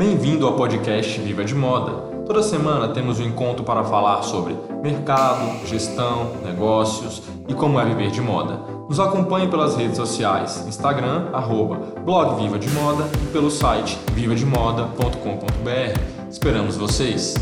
Bem-vindo ao podcast Viva de Moda. Toda semana temos um encontro para falar sobre mercado, gestão, negócios e como é viver de moda. Nos acompanhe pelas redes sociais, Instagram, arroba, blog Viva de Moda e pelo site vivademoda.com.br. Esperamos vocês!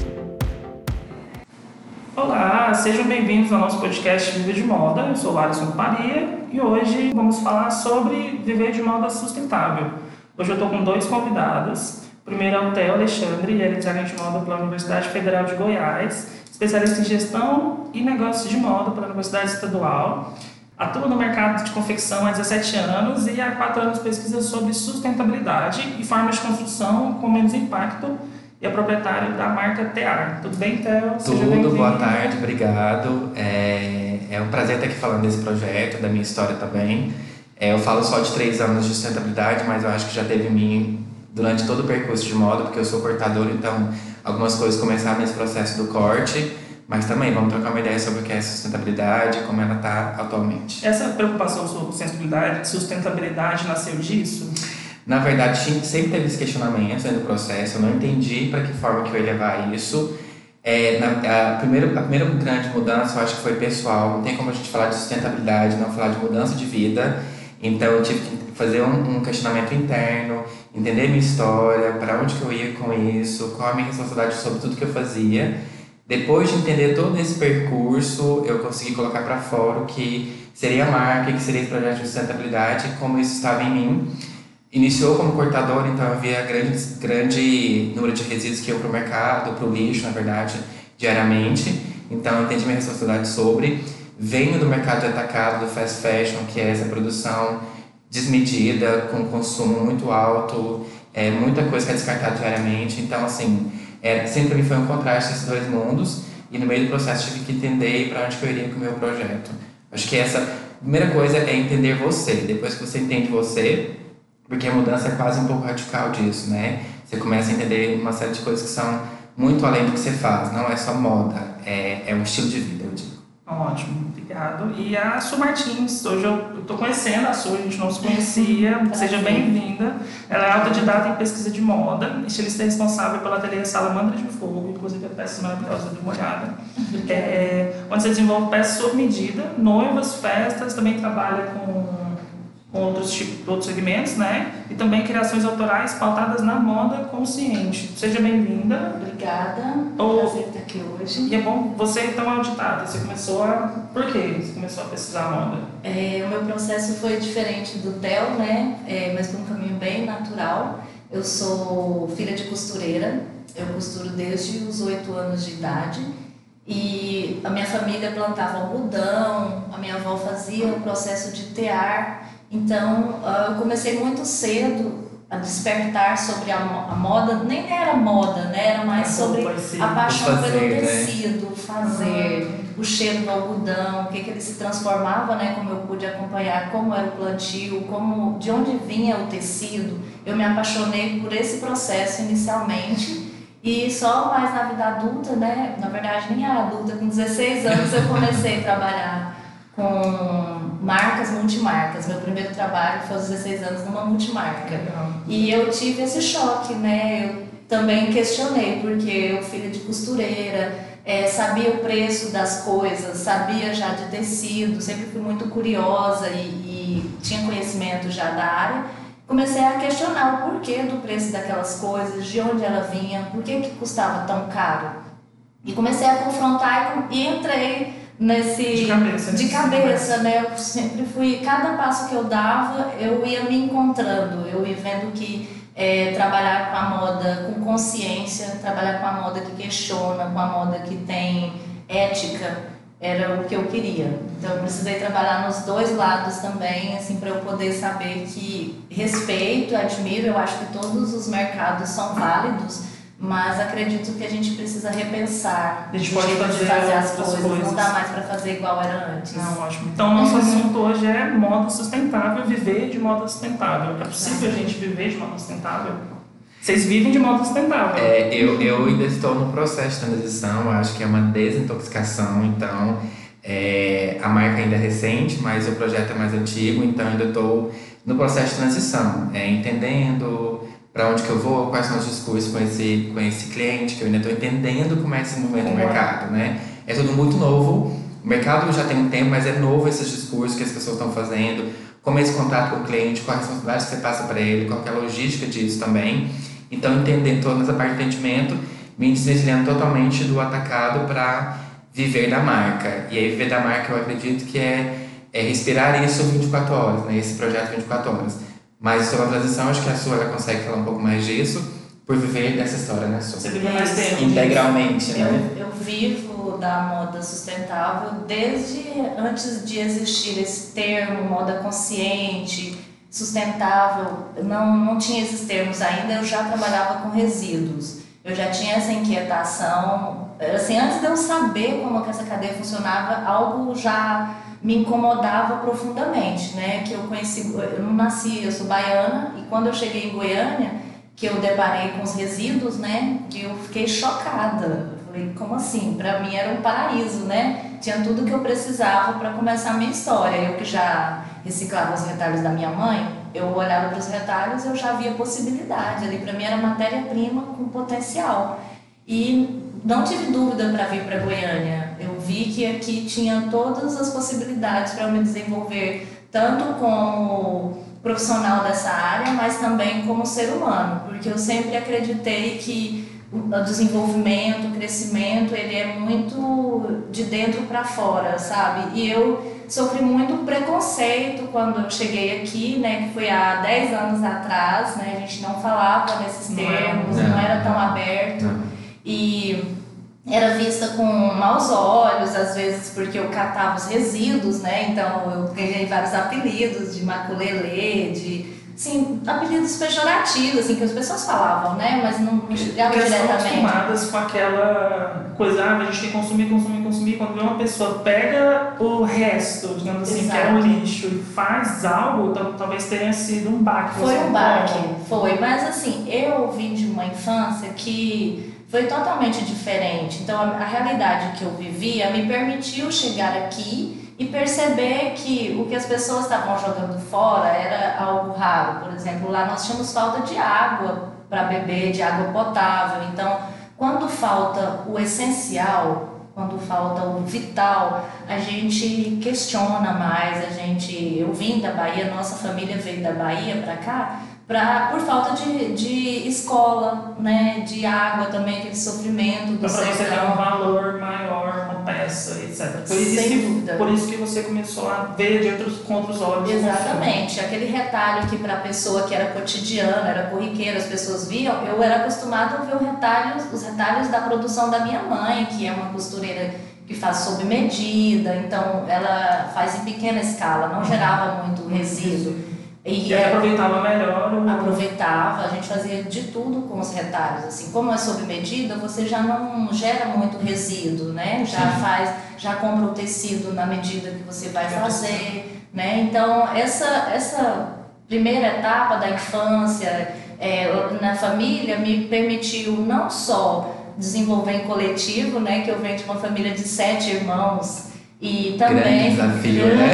Olá, sejam bem-vindos ao nosso podcast Viver de Moda. Eu sou Alisson Paria e hoje vamos falar sobre viver de moda sustentável. Hoje eu estou com dois convidados. Primeiro é o Theo Alexandre, ele é designer de moda pela Universidade Federal de Goiás, especialista em gestão e negócios de moda pela Universidade Estadual. Atua no mercado de confecção há 17 anos e há 4 anos pesquisa sobre sustentabilidade e formas de construção com menos impacto e é proprietário da marca Tear. Tudo bem, Theo? Tudo, boa tarde, obrigado. É, é um prazer estar aqui falando desse projeto, da minha história também. É, eu falo só de três anos de sustentabilidade, mas eu acho que já teve em mim durante todo o percurso de moda, porque eu sou cortador, então algumas coisas começaram nesse processo do corte, mas também vamos trocar uma ideia sobre o que é sustentabilidade, como ela está atualmente. Essa preocupação sobre sustentabilidade, sustentabilidade nasceu disso? Na verdade, sempre teve esse questionamento dentro do processo, eu não entendi para que forma que eu ia levar isso. É, na, a, primeira, a primeira grande mudança eu acho que foi pessoal, não tem como a gente falar de sustentabilidade, não falar de mudança de vida. Então eu tive que fazer um, um questionamento interno, entender minha história, para onde que eu ia com isso, qual a minha responsabilidade sobre tudo que eu fazia. Depois de entender todo esse percurso, eu consegui colocar para fora o que seria a marca, o que seria esse projeto de sustentabilidade, como isso estava em mim. Iniciou como cortador, então havia grande, grande número de resíduos que iam para o mercado, para o lixo, na verdade, diariamente. Então eu entendi minha responsabilidade sobre. Venho do mercado de atacado, do fast fashion, que é essa produção desmedida, com consumo muito alto, é, muita coisa que é descartada diariamente. Então, assim, é, sempre me foi um contraste esses dois mundos. E no meio do processo tive que entender para onde eu iria com o meu projeto. Acho que essa primeira coisa é entender você. Depois que você entende você, porque a mudança é quase um pouco radical disso, né? Você começa a entender uma série de coisas que são muito além do que você faz, não é só moda, é, é um estilo de vida, eu digo. Ótimo, obrigado. E a Su Martins, hoje eu estou conhecendo a Su, a gente não se conhecia, seja bem-vinda. Ela é autodidata em pesquisa de moda, estilista responsável pela ateliê Salamandra de Fogo, inclusive a peça maravilhosa de molhada, é, onde você desenvolve peças sob medida, noivas, festas, também trabalha com com outros, tipos, outros segmentos, né? E também criações autorais pautadas na moda consciente. Seja bem-vinda. Obrigada. Ou, Prazer estar aqui hoje. E é bom, você então é auditada, você começou a... Por quê você começou a pesquisar moda? É, o meu processo foi diferente do Theo, né? É, mas por um caminho bem natural. Eu sou filha de costureira, eu costuro desde os oito anos de idade. E a minha família plantava algodão, a minha avó fazia o processo de tear então, ah, eu comecei muito cedo a despertar sobre a, moda, nem era moda, né? Era mais sobre a paixão fazer, pelo né? tecido, fazer, uhum. o cheiro do algodão, o que, que ele se transformava, né? Como eu pude acompanhar, como era o plantio, como, de onde vinha o tecido. Eu me apaixonei por esse processo inicialmente. E só mais na vida adulta, né? Na verdade, nem adulta, com 16 anos eu comecei a trabalhar com marcas, multimarcas. Meu primeiro trabalho foi aos 16 anos numa multimarca. Legal. E eu tive esse choque, né? Eu também questionei, porque eu, filha de costureira, é, sabia o preço das coisas, sabia já de tecido, sempre fui muito curiosa e, e tinha conhecimento já da área. Comecei a questionar o porquê do preço daquelas coisas, de onde ela vinha, por que, que custava tão caro. E comecei a confrontar e, e entrei nesse de cabeça, de cabeça né? Eu sempre fui cada passo que eu dava eu ia me encontrando. Eu ia vendo que é, trabalhar com a moda com consciência trabalhar com a moda que questiona com a moda que tem ética era o que eu queria. Então eu precisei trabalhar nos dois lados também assim para eu poder saber que respeito admiro eu acho que todos os mercados são válidos mas acredito que a gente precisa repensar a gente pode fazer, fazer as coisas. coisas. Não dá mais para fazer igual era antes. Não, ótimo. Então, nosso uhum. assunto hoje é moda sustentável, viver de moda sustentável. É possível a gente viver de moda sustentável? Vocês vivem de modo sustentável. É, eu, eu ainda estou no processo de transição, acho que é uma desintoxicação, então é, a marca ainda é recente, mas o projeto é mais antigo, então ainda estou no processo de transição, é, entendendo para onde que eu vou, quais são os discursos com esse, com esse cliente, que eu ainda estou entendendo como é esse movimento no é. mercado, né? É tudo muito novo. O mercado já tem um tempo, mas é novo esses discursos que as pessoas estão fazendo. Como é esse contato com o cliente, qual a responsabilidade que você passa para ele, qual é a logística disso também. Então, entender toda essa parte de atendimento, me desvencilhando totalmente do atacado para viver da marca. E aí, viver da marca, eu acredito que é, é respirar isso 24 horas, né? esse projeto 24 horas. Mas sobre a transição, acho que a sua ela consegue falar um pouco mais disso, por viver dessa história, né, Sua? Você vive mais tempo. Integralmente, né? Eu, eu vivo da moda sustentável desde antes de existir esse termo, moda consciente, sustentável. Não, não tinha esses termos ainda, eu já trabalhava com resíduos. Eu já tinha essa inquietação. Assim, antes de eu saber como que essa cadeia funcionava, algo já me incomodava profundamente, né? Que eu conheci, eu não nasci, eu sou baiana e quando eu cheguei em Goiânia, que eu deparei com os resíduos, né? Que eu fiquei chocada. Eu falei, como assim? Para mim era um paraíso, né? Tinha tudo que eu precisava para começar a minha história. Eu que já reciclava os retalhos da minha mãe, eu olhava para os retalhos, eu já via possibilidade. Ali para mim era matéria-prima com potencial. E não tive dúvida para vir para Goiânia. Eu vi que aqui tinha todas as possibilidades para eu me desenvolver, tanto como profissional dessa área, mas também como ser humano, porque eu sempre acreditei que o desenvolvimento, o crescimento, ele é muito de dentro para fora, sabe? E eu sofri muito preconceito quando eu cheguei aqui, né, que foi há 10 anos atrás, né? A gente não falava nesses termos, não, não era tão aberto. E era vista com maus olhos, às vezes porque eu catava os resíduos, né? Então eu ganhei vários apelidos de maculelê, de sim, apelidos pejorativos, assim, que as pessoas falavam, né? Mas não, chegavam Porque diretamente. acostumadas com aquela coisa, ah, a gente tem que consumir, consumir, consumir. Quando vê uma pessoa pega o resto, digamos assim, Exato. que é um lixo, e faz algo, talvez tenha sido um baque. Foi um baque, foi. Mas assim, eu vim de uma infância que foi totalmente diferente. Então, a, a, realidade que eu vivia me permitiu chegar aqui e perceber que o que as pessoas estavam jogando fora era algo raro. Por exemplo, lá nós tínhamos falta de água para beber, de água potável. Então, quando falta o essencial, quando falta o vital, a gente questiona mais, a gente, eu vim da Bahia, nossa família veio da Bahia para cá, pra, por falta de, de escola, né, de água também, aquele sofrimento do Para você ter um valor maior, uma peça, etc. Por isso, Sem que, dúvida. por isso que você começou a ver de outros, com outros olhos. Exatamente. Aquele retalho que para a pessoa que era cotidiana, era corriqueira, as pessoas viam, eu era acostumada a ver os retalhos, os retalhos da produção da minha mãe, que é uma costureira que faz sob medida, então ela faz em pequena escala, não gerava muito resíduo. E, e aproveitava melhor o... Aproveitava, a gente fazia de tudo com os retalhos. Assim, como é sob medida, você já não gera muito resíduo, né? Já Sim. faz, já compra o tecido na medida que você vai fazer, né? Então, essa, essa primeira etapa da infância é, na família me permitiu não só desenvolver em coletivo, né? Que eu venho de uma família de sete irmãos, e também. Grande desafio, grande né?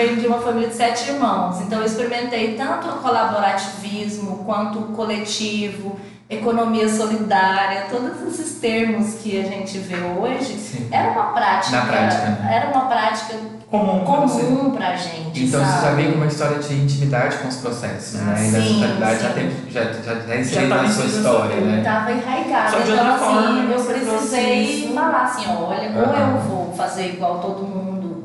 Venho de uma família de sete irmãos, então eu experimentei tanto o colaborativismo quanto o coletivo, economia solidária, todos esses termos que a gente vê hoje, Sim. era uma prática, Na prática né? era uma prática comum, comum pra gente. Então sabe? você já veio com uma história de intimidade com os processos, né? Ah, e da já, tem, já, já, já inserido na sua história, né? Estava enraigada. Então, assim, eu precisei falar assim, olha, uhum. ou eu vou fazer igual todo mundo,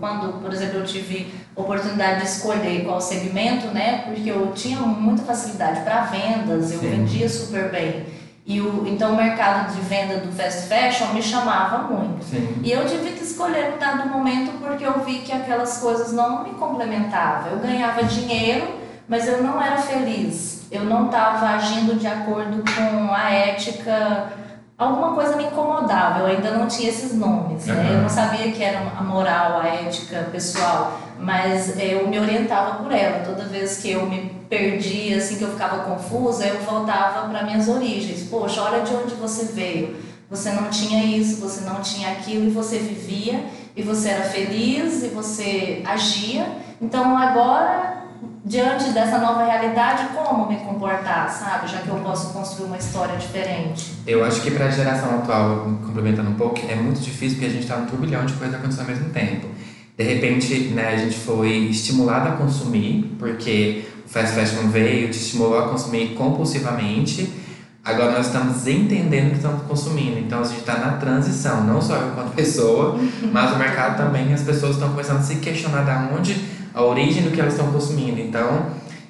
quando, por exemplo, eu tive oportunidade de escolher qual segmento, né? Porque eu tinha muita facilidade para vendas, eu Sim. vendia super bem. E o, então o mercado de venda do fast fashion me chamava muito. Sim. E eu tive que escolher no dado momento porque eu vi que aquelas coisas não me complementavam. Eu ganhava dinheiro, mas eu não era feliz. Eu não estava agindo de acordo com a ética. Alguma coisa me incomodava, eu ainda não tinha esses nomes. Uhum. Né? Eu não sabia que era a moral, a ética pessoal mas eu me orientava por ela. Toda vez que eu me perdia, assim que eu ficava confusa, eu voltava para minhas origens. Poxa, olha de onde você veio. Você não tinha isso, você não tinha aquilo e você vivia e você era feliz e você agia. Então agora diante dessa nova realidade, como me comportar, sabe? Já que eu posso construir uma história diferente. Eu acho que para a geração atual, complementando um pouco, é muito difícil porque a gente está num turbilhão de coisas acontecendo ao mesmo tempo. De repente, né, a gente foi estimulado a consumir, porque o fast fashion veio, te estimulou a consumir compulsivamente. Agora nós estamos entendendo que estamos consumindo. Então a gente está na transição, não só eu enquanto pessoa, mas o mercado também. As pessoas estão começando a se questionar da onde a origem do que elas estão consumindo. Então,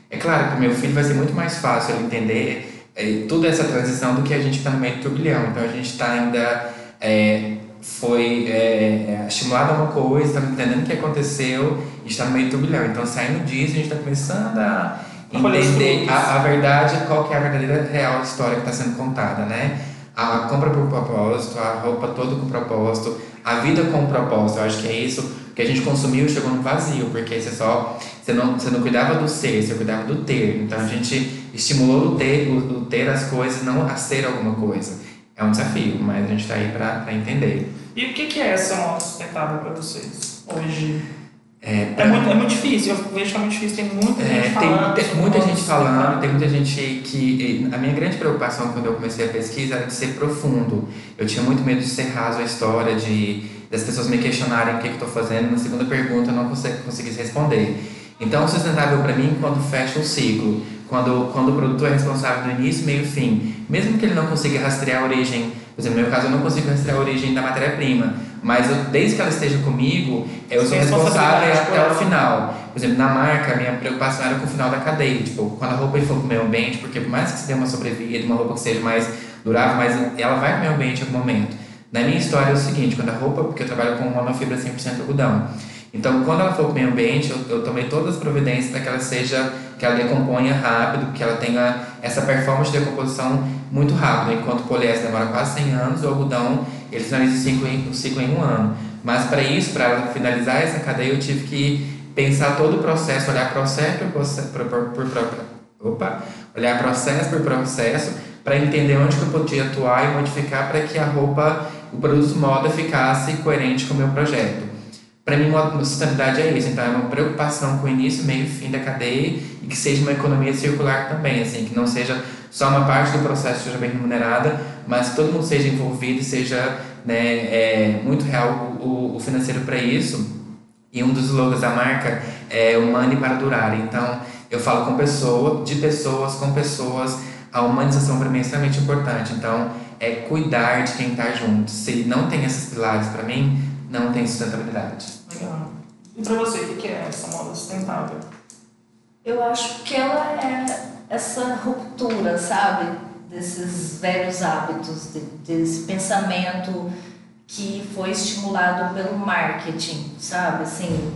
é claro que o meu filho vai ser muito mais fácil ele entender é, toda essa transição do que a gente está no meio do turbilhão. Então a gente está ainda é, foi é, é, estimulado a uma coisa, está entendendo o que aconteceu e está no meio do turbilhão. Então, saindo disso, a gente está começando a entender a, a verdade, qual que é a verdadeira real história que está sendo contada, né? A compra por propósito, a roupa toda com propósito, a vida com propósito. Eu acho que é isso que a gente consumiu chegou no vazio, porque você só você não, você não cuidava do ser, você cuidava do ter. Então a gente estimulou o ter, o, o ter as coisas, não a ser alguma coisa. É um desafio, mas a gente está aí para entender. E o que, que é essa moda sustentável para vocês hoje? É, pra... é, muito, é muito difícil, eu vejo que é muito difícil, tem muita é, gente falando. Tem, tem muita gente falando, tem muita gente que. A minha grande preocupação quando eu comecei a pesquisa era de ser profundo. Eu tinha muito medo de ser raso a história, de das pessoas me questionarem o que, que eu estou fazendo. Na segunda pergunta eu não consegui, conseguisse responder. Então, sustentável para mim quando fecha o ciclo, quando, quando o produto é responsável do início, meio e fim. Mesmo que ele não consiga rastrear a origem, por exemplo, no meu caso eu não consigo rastrear a origem da matéria-prima, mas eu, desde que ela esteja comigo, eu sou responsável até o final. Por exemplo, na marca, a minha preocupação era com o final da cadeia. Tipo, quando a roupa for para o meio ambiente, porque por mais que você dê uma sobrevida, uma roupa que seja mais durável, mas ela vai para o meio ambiente em algum momento. Na minha história é o seguinte, quando a roupa, porque eu trabalho com monofibra 100% algodão, então quando ela for para o meio ambiente, eu, eu tomei todas as providências para que ela seja, que ela decomponha rápido, que ela tenha essa performance de decomposição muito rápida, enquanto o poliéster demora quase 100 anos, o algodão ele finaliza o ciclo em, o ciclo em um ano. Mas para isso, para finalizar essa cadeia, eu tive que pensar todo o processo, olhar processo por, por, opa, olhar processo por processo, para entender onde que eu podia atuar e modificar para que a roupa, o produto moda ficasse coerente com o meu projeto. Para mim, sustentabilidade é isso. Então, é uma preocupação com o início, meio e fim da cadeia e que seja uma economia circular também, assim, que não seja só uma parte do processo seja bem remunerada, mas que todo mundo seja envolvido e seja né, é, muito real o, o financeiro para isso. E um dos slogans da marca é money para durar. Então, eu falo com pessoas, de pessoas, com pessoas, a humanização para mim é extremamente importante. Então, é cuidar de quem está junto. Se não tem esses pilares para mim, não tem sustentabilidade. Legal. E para você, o que é essa moda sustentável? Eu acho que ela é essa ruptura, sabe? Desses velhos hábitos, desse pensamento que foi estimulado pelo marketing, sabe? Assim,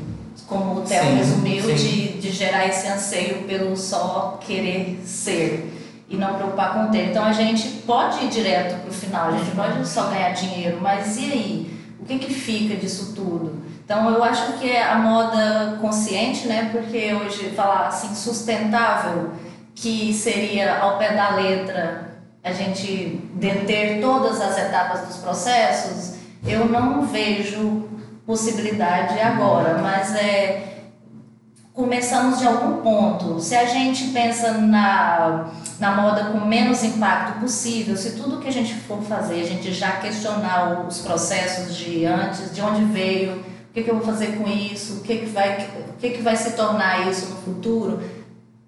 como o Theo resumiu, sim. De, de gerar esse anseio pelo só querer ser e não preocupar com o ter. Então a gente pode ir direto para o final, a gente pode só ganhar dinheiro, mas e aí? Que, que fica disso tudo? Então eu acho que é a moda consciente, né? Porque hoje falar assim sustentável, que seria ao pé da letra a gente deter todas as etapas dos processos, eu não vejo possibilidade agora, mas é começamos de algum ponto. Se a gente pensa na, na moda com menos impacto possível, se tudo que a gente for fazer, a gente já questionar os processos de antes, de onde veio, o que, que eu vou fazer com isso, o que, que, vai, o que, que vai se tornar isso no futuro,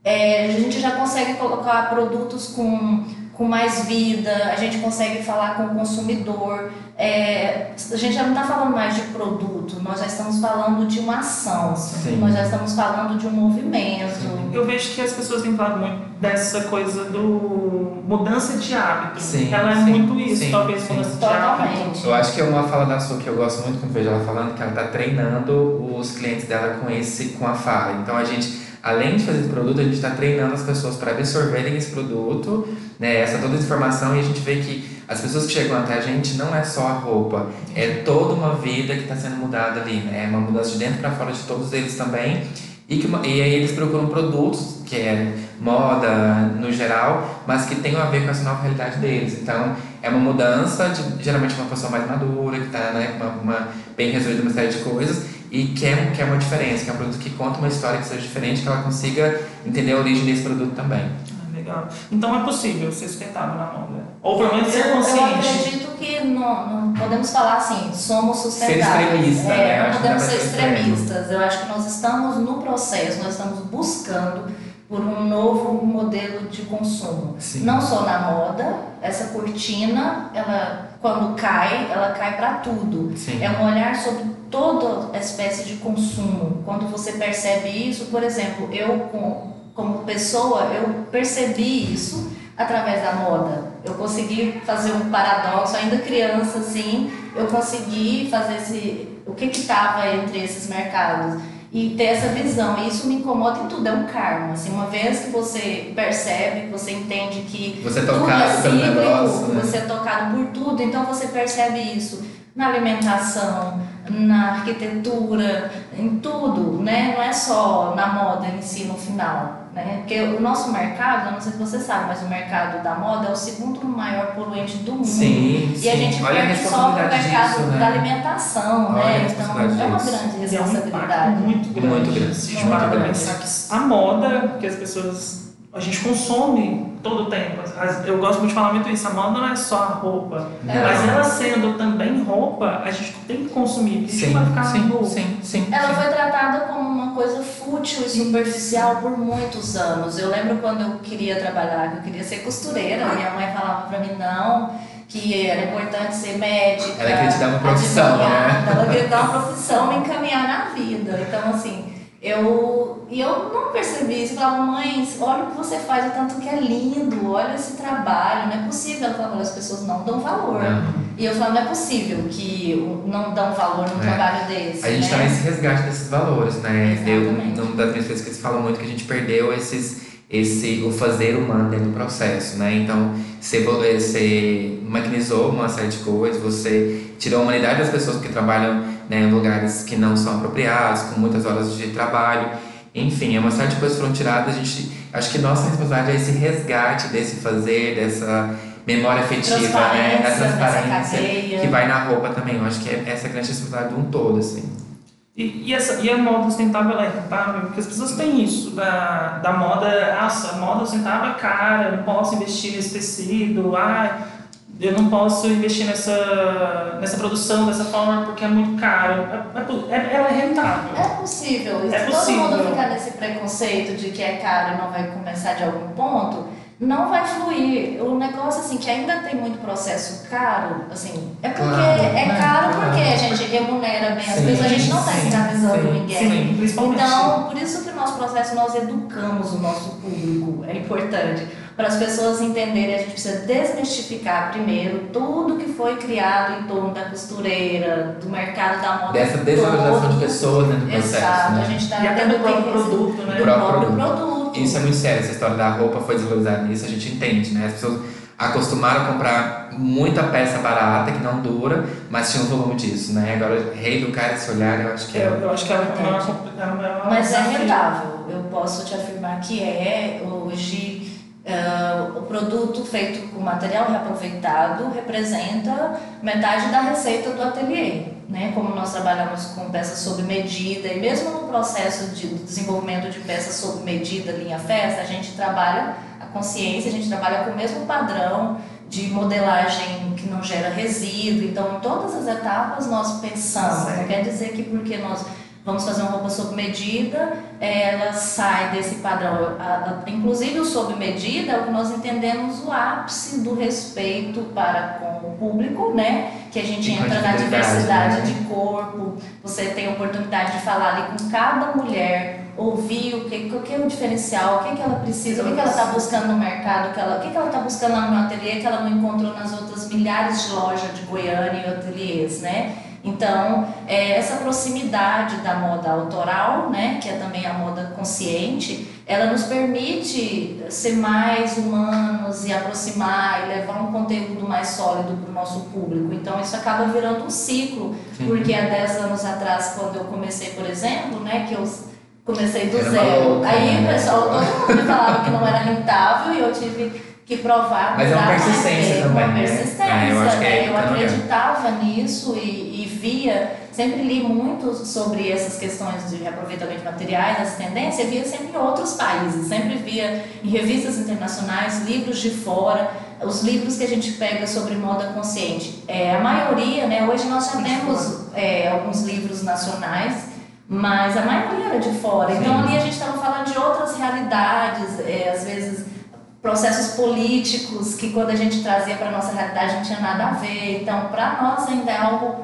é, a gente já consegue colocar produtos com com mais vida, a gente consegue falar com o consumidor. É, a gente já não está falando mais de produto, nós já estamos falando de uma ação, Sim. nós já estamos falando de um movimento. Sim. Eu vejo que as pessoas têm falado muito dessa coisa do mudança de hábito. Sim, ela é sim, muito isso, sim, talvez sim. mudança de hábito. Eu acho que é uma fala da sua que eu gosto muito quando vejo ela falando, que ela está treinando os clientes dela com esse, com a fala. Então a gente além de fazer esse produto, a gente está treinando as pessoas para absorverem esse produto, né, essa toda essa informação, e a gente vê que as pessoas que chegam até a gente não é só a roupa, é toda uma vida que está sendo mudada ali, né, é uma mudança de dentro para fora de todos eles também. E, que, e aí eles procuram produtos, que é moda no geral, mas que tenham a ver com essa nova realidade deles. Então, é uma mudança de geralmente uma pessoa mais madura, que está né, uma, uma, bem resolvida uma série de coisas, e quer, quer uma diferença, quer um produto que conta uma história que seja diferente, que ela consiga entender a origem desse produto também. Ah, legal. Então é possível ser sustentável na moda. Ou pelo menos ser Eu, eu consciente. acredito que não, não podemos falar assim, somos Ser sustentáveis. extremista, né? É, Acho não podemos ser ser extremistas. Eu acho que nós estamos no processo, nós estamos buscando por um novo modelo de consumo. Sim. Não só na moda, essa cortina, ela quando cai, ela cai para tudo. Sim. É um olhar sobre toda espécie de consumo. Quando você percebe isso, por exemplo, eu com- como pessoa, eu percebi isso através da moda. Eu consegui fazer um paradoxo, ainda criança assim, eu consegui fazer esse o que que estava entre esses mercados e ter essa visão. E isso me incomoda em tudo, é um karma. Assim, uma vez que você percebe, você entende que Você é tudo é tocado cíclico, negócio, né? você é tocado por tudo, então você percebe isso na alimentação, na arquitetura, em tudo, né? Não é só na moda em si no final, né? Porque o nosso mercado, eu não sei se você sabe, mas o mercado da moda é o segundo maior poluente do mundo. Sim, E sim. a gente Olha a perde só o responsabilidade mercado disso, né? da alimentação, Olha a né? Então responsabilidade é uma grande E é um responsabilidade. muito grande. Muito grande, Se a pensar que a moda, que as pessoas. A gente consome todo o tempo. Eu gosto muito de falar muito isso. A moda não é só a roupa. Não. Mas ela sendo também roupa, a gente tem que consumir. porque Sim, vai ficar sim, sim, sim. Ela sim. foi tratada como uma coisa fútil e superficial por muitos anos. Eu lembro quando eu queria trabalhar, que eu queria ser costureira. Minha mãe falava pra mim não, que era importante ser médica. Ela queria te dar uma profissão, né? Ela queria dar uma profissão, me encaminhar na vida. Então, assim, eu, e eu não percebi isso. Eu falava, mãe, olha o que você faz, o tanto que é lindo, olha esse trabalho, não é possível. Ela falava, as pessoas não dão valor. Não. E eu falava, não é possível que não dão valor num É. trabalho desse. A gente né? tá nesse resgate desses valores, né? Eu, numa das minhas pesquisas falam muito que a gente perdeu esses, esse, o fazer humano dentro do processo, né? Então, você, vo- você maquinizou uma série de coisas, você tirou a humanidade das pessoas que trabalham né, em lugares que não são apropriados, com muitas horas de trabalho. Enfim, é uma série de coisas que foram tiradas. A gente, acho que nossa responsabilidade é esse resgate desse fazer, dessa memória afetiva, né? Transparência, A dessa transparência que vai na roupa também. Eu acho que é essa grande responsabilidade de um todo, assim. E, e, essa, e a moda sustentável é rentável? Porque as pessoas têm isso da, da moda. Nossa, a moda sustentável é cara, eu não posso investir nesse tecido. Ah, eu não posso investir nessa, nessa produção dessa forma porque é muito caro. É, é é- ela é rentável. É possível. E É se possível. todo mundo ficar nesse preconceito de que é caro e não vai começar de algum ponto, não vai fluir. O negócio, assim, que ainda tem muito processo caro, assim, é porque Claro, é né? caro Claro. porque a gente remunera bem as pessoas, a gente não está escravizando sim, ninguém. Sim, principalmente. Então, por isso que o nosso processo nós educamos o nosso público, é importante. Para as pessoas entenderem, a gente precisa desmistificar primeiro tudo que foi criado em torno da costureira, do mercado da moda. Dessa desvalorização de pessoas dentro do processo, Exato, né? a gente está e até do próprio produto, né? do próprio próprio produto. produto. Isso é muito sério, essa história da roupa foi desvalorizada nisso, a gente entende, né? As pessoas acostumaram a comprar muita peça barata que não dura, mas tinha um volume disso, né? Agora, reeducar esse olhar, eu acho que Eu, é. eu acho que é uma, é uma, é uma Mas é rentável. Eu posso te afirmar que é. Hoje, ah, o produto feito com material reaproveitado representa metade da receita do ateliê. Né? Como nós trabalhamos com peças sob medida, e mesmo no processo de desenvolvimento de peças sob medida, linha festa, a gente trabalha a consciência, a gente trabalha com o mesmo padrão de modelagem que não gera resíduo. Então, em todas as etapas nós pensamos. Não quer dizer que porque nós vamos fazer uma roupa sob medida, ela sai desse padrão. Inclusive, o sob medida é o que nós entendemos o ápice do respeito para com o público, né? Que a gente entra na diversidade, né? de corpo, você tem a oportunidade de falar ali com cada mulher, ouvir o que, o que é o diferencial, o que, que ela precisa, o que, que ela está buscando no mercado, o que, ela, o que, que ela está buscando lá no ateliê que ela não encontrou nas outras milhares de lojas de Goiânia e ateliês, né? Então, é, essa proximidade da moda autoral, né, que é também a moda consciente, ela nos permite ser mais humanos e aproximar e levar um conteúdo mais sólido para o nosso público. Então, isso acaba virando um ciclo, Sim. porque há 10 anos atrás, quando eu comecei, por exemplo, né, que eu comecei do Era uma zero, louca, aí o né? pessoal, todo mundo me falava que não era rentável e eu tive que provar Mas é uma persistência também, uma né? persistência, É, eu acho que é né? eu tá acreditava nisso e via, sempre li muito sobre essas questões de reaproveitamento de materiais, essa tendência, via sempre em outros países, sempre via em revistas internacionais, livros de fora, os livros que a gente pega sobre moda consciente. É, a maioria, né, hoje nós já temos é, alguns livros nacionais, mas a maioria era de fora. Então ali a gente estava falando de outras realidades, é, às vezes processos políticos que quando a gente trazia para nossa realidade não tinha nada a ver. Então, para nós ainda é algo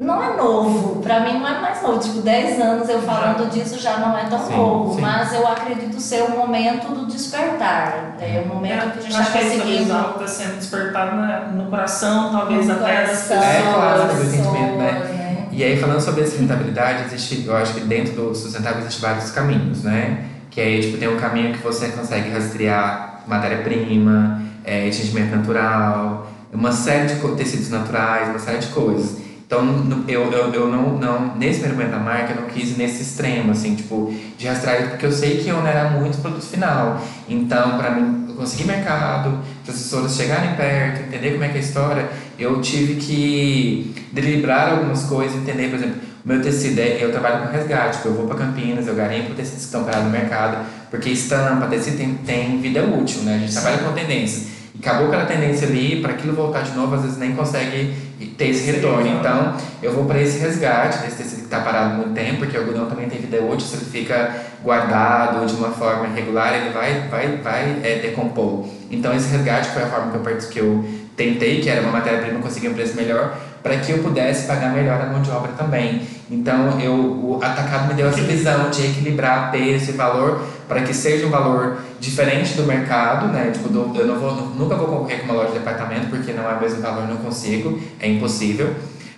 não é novo, para mim não é mais novo, tipo 10 anos eu falando disso já não é tão sim, novo, sim. mas eu acredito ser o momento do despertar, é o momento é, que a gente está conseguindo. Acho que está sendo despertado no coração, talvez no até das pessoas. É, claro, do entendimento, né? né? E aí falando sobre a sustentabilidade, existe, eu acho que dentro do sustentável existem vários caminhos, né? Que aí tipo, tem um caminho que você consegue rastrear matéria-prima, é, natural, uma série de tecidos naturais, uma série de coisas. Então, eu, eu, eu não, não, nesse primeiro momento da marca, eu não quis nesse extremo, assim, tipo, de rastrear, porque eu sei que eu não era muito produto final. Então, para mim, eu conseguir mercado, para as pessoas chegarem perto, entender como é que é a história, eu tive que deliberar algumas coisas, entender, por exemplo, o meu tecido, é, eu trabalho com resgate, tipo, eu vou para Campinas, eu garimpo tecidos que estão parados no mercado, porque estampa, tecido tem, tem vida útil, né? A gente trabalha com tendência. Acabou aquela tendência ali, para aquilo voltar de novo, às vezes nem consegue ter esse retorno. Então, eu vou para esse resgate desse tecido que está parado muito tempo, porque o algodão também tem vida útil, se ele fica guardado de uma forma irregular, ele vai, vai, vai é, decompor. Então, esse resgate foi a forma que eu, que eu tentei, que era uma matéria-prima, conseguir um preço melhor, para que eu pudesse pagar melhor a mão de obra também. Então, eu, o atacado me deu essa visão de equilibrar preço e valor para que seja um valor diferente do mercado, né? Tipo, do, eu não vou, nunca vou concorrer com uma loja de departamento porque não é o mesmo valor, não consigo, é impossível.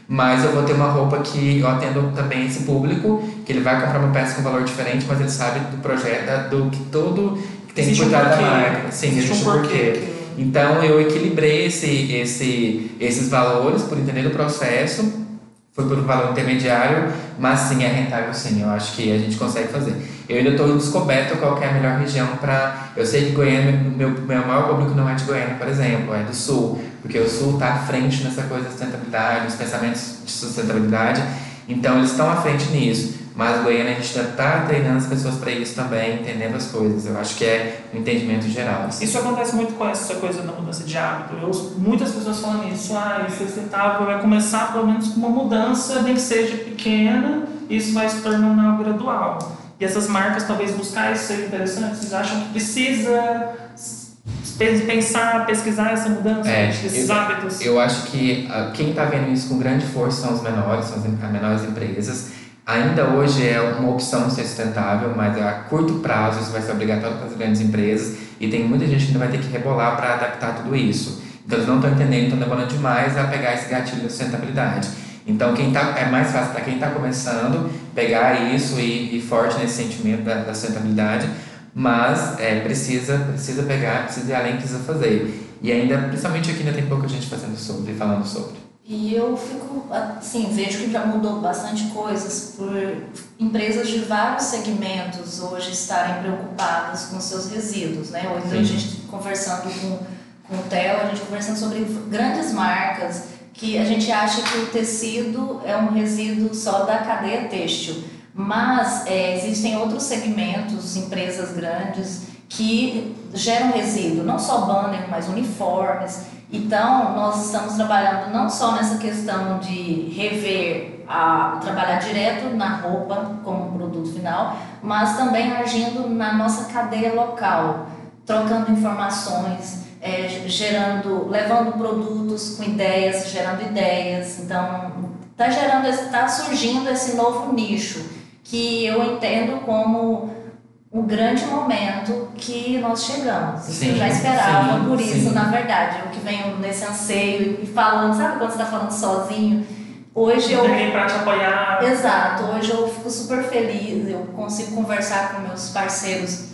Mas eu vou ter uma roupa que eu atendo também esse público, que ele vai comprar uma peça com valor diferente, mas ele sabe do projeto, do que todo que tem por trás da marca. Sim, existe, existe um porquê. porquê. Então eu equilibrei esse, esse, esses valores por entender o processo foi por um valor intermediário, mas sim é rentável sim, eu acho que a gente consegue fazer. Eu ainda estou descoberto qual é a melhor região para. Eu sei que Goiânia, meu, meu maior público não é de Goiânia, por exemplo, é do Sul, porque o Sul está à frente nessa coisa de sustentabilidade, nos pensamentos de sustentabilidade, então eles estão à frente nisso. Mas Goiânia a gente já está treinando as pessoas para isso também, entendendo as coisas. Eu acho que é um entendimento geral. Assim. Isso acontece muito com essa coisa da mudança de hábito. Eu ouço muitas pessoas falando isso. Ah, isso é sustentável vai começar pelo menos com uma mudança, nem que seja pequena, e isso vai se tornando algo gradual. E essas marcas talvez buscar isso seja interessante. Vocês acham que precisa pensar, pesquisar essa mudança, é, esses eu, hábitos? Eu acho que uh, quem está vendo isso com grande força são os menores, são as menores empresas Ainda hoje é uma opção ser sustentável, mas a curto prazo isso vai ser obrigatório para as grandes empresas e tem muita gente que ainda vai ter que rebolar para adaptar tudo isso. Então eles não estão entendendo, estão demorando demais a pegar esse gatilho da sustentabilidade. Então quem tá, é mais fácil para quem está começando pegar isso e ir forte nesse sentimento da, da sustentabilidade, mas é, precisa, precisa pegar, precisa ir além, precisa fazer. E ainda, principalmente aqui ainda tem pouca gente fazendo sobre, falando sobre. E eu fico, assim, vejo que já mudou bastante coisas por empresas de vários segmentos hoje estarem preocupadas com seus resíduos, né? Hoje Sim. a gente conversando com, com o Theo, a gente conversando sobre grandes marcas que a gente acha que o tecido é um resíduo só da cadeia têxtil. Mas é, existem outros segmentos, empresas grandes, que geram resíduo, não só banner, mas uniformes. Então, nós estamos trabalhando não só nessa questão de rever, a, trabalhar direto na roupa como produto final, mas também agindo na nossa cadeia local, trocando informações, é, gerando, levando produtos com ideias, gerando ideias. Então, está gerando, está surgindo esse novo nicho que eu entendo como o grande momento que nós chegamos. Sim, eu já esperava sim, por isso, sim. na verdade. Eu que venho nesse anseio e falando, sabe quando você está falando sozinho? Hoje eu. Ninguém para te apoiar. Exato, hoje eu fico super feliz, eu consigo conversar com meus parceiros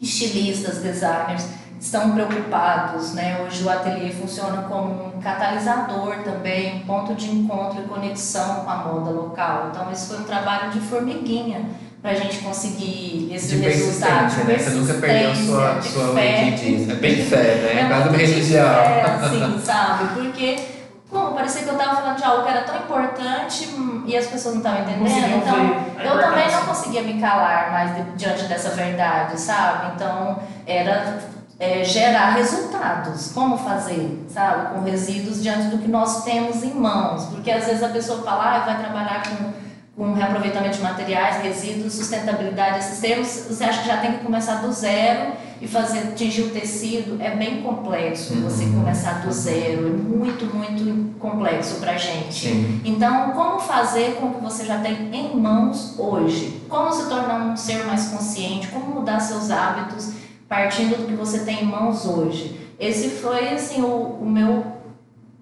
estilistas, designers, estão preocupados, né? Hoje o ateliê funciona como um catalisador também, um ponto de encontro e conexão com a moda local. Então, esse foi um trabalho de formiguinha para a gente conseguir esse de resultado. Né? Você nunca perdeu sua, sua fé. diz. É bem fé, né? É quase uma religião. É, assim, sabe? Porque como? Parecia que eu estava falando de algo que era tão importante e as pessoas não estavam entendendo. Então, eu também não conseguia me calar mais de- diante dessa verdade, sabe? Então, era é, gerar resultados. Como fazer, sabe? Com resíduos diante do que nós temos em mãos. Porque às vezes a pessoa fala, ah, vai trabalhar com com reaproveitamento de materiais, resíduos, sustentabilidade, esses termos, você acha que já tem que começar do zero e fazer atingir o tecido? É bem complexo você começar do zero, é muito, muito complexo pra gente. Sim. Então, como fazer com o que você já tem em mãos hoje? Como se tornar um ser mais consciente? Como mudar seus hábitos partindo do que você tem em mãos hoje? Esse foi, assim, o, o meu,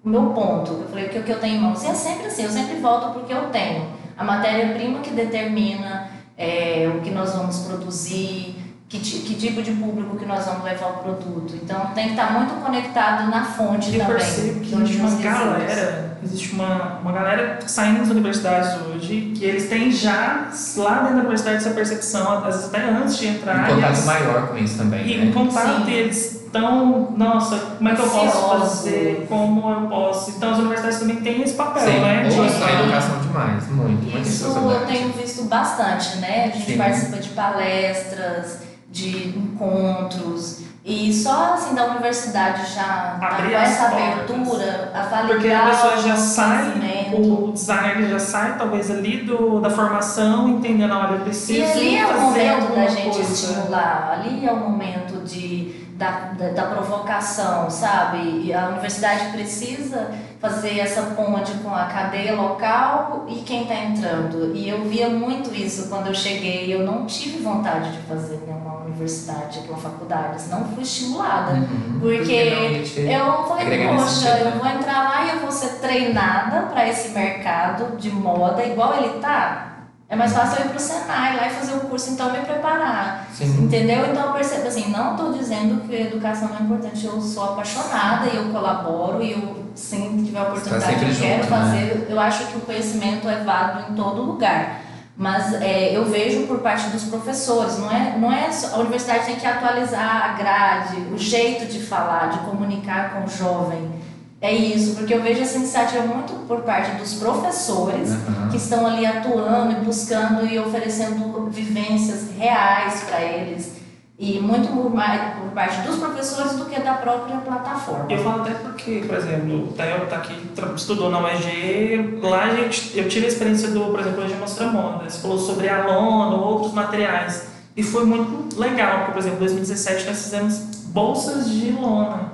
o meu ponto. Eu falei, o que, o que eu tenho em mãos? E é sempre assim, eu sempre volto porque eu tenho. A matéria-prima que determina é, o que nós vamos produzir, que, que tipo de público que nós vamos levar o produto. Então, tem que estar muito conectado na fonte eu também. percebo que existe uma galera, existe uma, uma galera saindo das universidades hoje, que eles têm já lá dentro da universidade essa percepção, às vezes até antes de entrar. Um contato eles- maior com isso também, E né? em contato Sim. e eles estão, nossa, como é que eu posso fazer, como eu posso. Então as universidades também têm esse papel, Sim, né? ou de- só educação demais, muito, muito Isso eu tenho visto bastante, né? A gente Sim. participa de palestras, de encontros. E só assim da universidade já Abrir essa portas. abertura a validar Porque a pessoa já sai, o designer já sai talvez ali do, da formação, entendendo, olha, eu preciso E ali é o momento da gente coisa. estimular, ali é o momento de, da, da, da provocação, sabe? E a universidade precisa fazer essa ponte com a cadeia local e quem está entrando. E eu via muito isso quando eu cheguei. Eu não tive vontade de fazer nenhuma universidade, uma faculdade, senão fui estimulada. Uhum. Porque não Eu falei, poxa, eu né? vou entrar lá e eu vou ser treinada para esse mercado de moda igual ele tá. É mais fácil eu ir pro Senai lá e fazer o curso, então me preparar. Sim. Entendeu? Então eu percebo assim, não estou dizendo que a educação não é importante, eu sou apaixonada e eu colaboro e eu, se tiver a oportunidade, sempre eu quero junto, né? fazer. Eu acho que o conhecimento é válido em todo lugar. Mas é, eu vejo por parte dos professores, não é, não é só, a universidade tem que atualizar a grade, o jeito de falar, de comunicar com o jovem. É isso, porque eu vejo essa iniciativa muito por parte dos professores Uhum. que estão ali atuando e buscando e oferecendo vivências reais para eles. E muito por, mais, por parte dos professores do que da própria plataforma. Eu falo até porque, por exemplo, o Theo tá aqui, estudou na UEG, lá a gente, eu tive a experiência do, por exemplo, hoje Mostra Moda, você falou sobre a lona, outros materiais, e foi muito legal, porque, por exemplo, em 2017 nós fizemos bolsas de lona.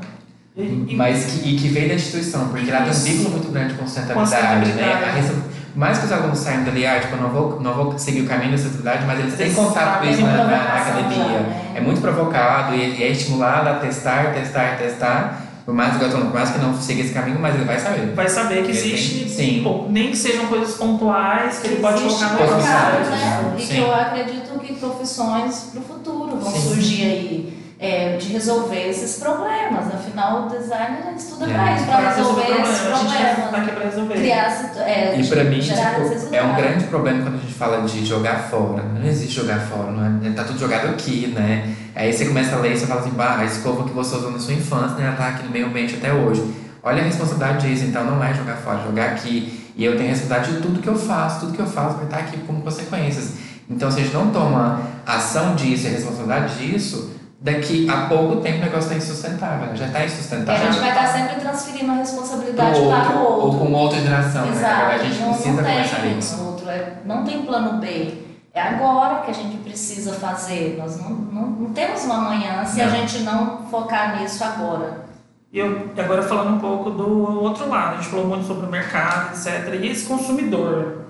E- Mas que, e que veio da instituição, porque ela tem um vínculo muito grande com sustentabilidade, né? sustentabilidade. A resta- mais que os alunos saiam dali, ah, tipo, eu não vou, não vou seguir o caminho da sustentabilidade, mas eles têm contato com isso na, na- na provocação academia. né? É muito provocado e é estimulado a testar, testar, testar. Por mais, que por mais que não siga esse caminho, mas ele vai saber. vai saber que existe, tem- sim. pô, nem que sejam coisas pontuais, que ele pode colocar no mercado, processo. né? E Sim. que eu acredito que profissões para o futuro vão Sim. surgir aí. É, de resolver esses problemas. Afinal, o designer estuda É. para isso, para resolver esses tá problemas. aqui pra resolver. Criar, é, E pra mim, gerar tipo, é um grande problema quando a gente fala de jogar fora. Não existe jogar fora, não é? Tá tudo jogado aqui, né? Aí você começa a ler e você fala assim, bah, a escova que você usou na sua infância, né? Ela tá aqui no meio ambiente até hoje. Olha a responsabilidade disso, então não é jogar fora, é jogar aqui. E eu tenho a responsabilidade de tudo que eu faço, tudo que eu faço vai estar aqui como consequências. Então, se a gente não toma ação disso e a responsabilidade disso, daqui a pouco tempo o negócio está insustentável, né? já está E a insustentável. gente vai estar sempre transferindo a responsabilidade outro, para o outro. ou com outra geração, né? Exato. verdade, a gente não, precisa não começar tem isso. outro, é- não tem plano B. É agora que a gente precisa fazer. Nós não, não, não temos uma manhã se a Não. gente não focar nisso agora. E eu, e agora falando um pouco do outro lado, a gente falou muito sobre o mercado, etc. E esse consumidor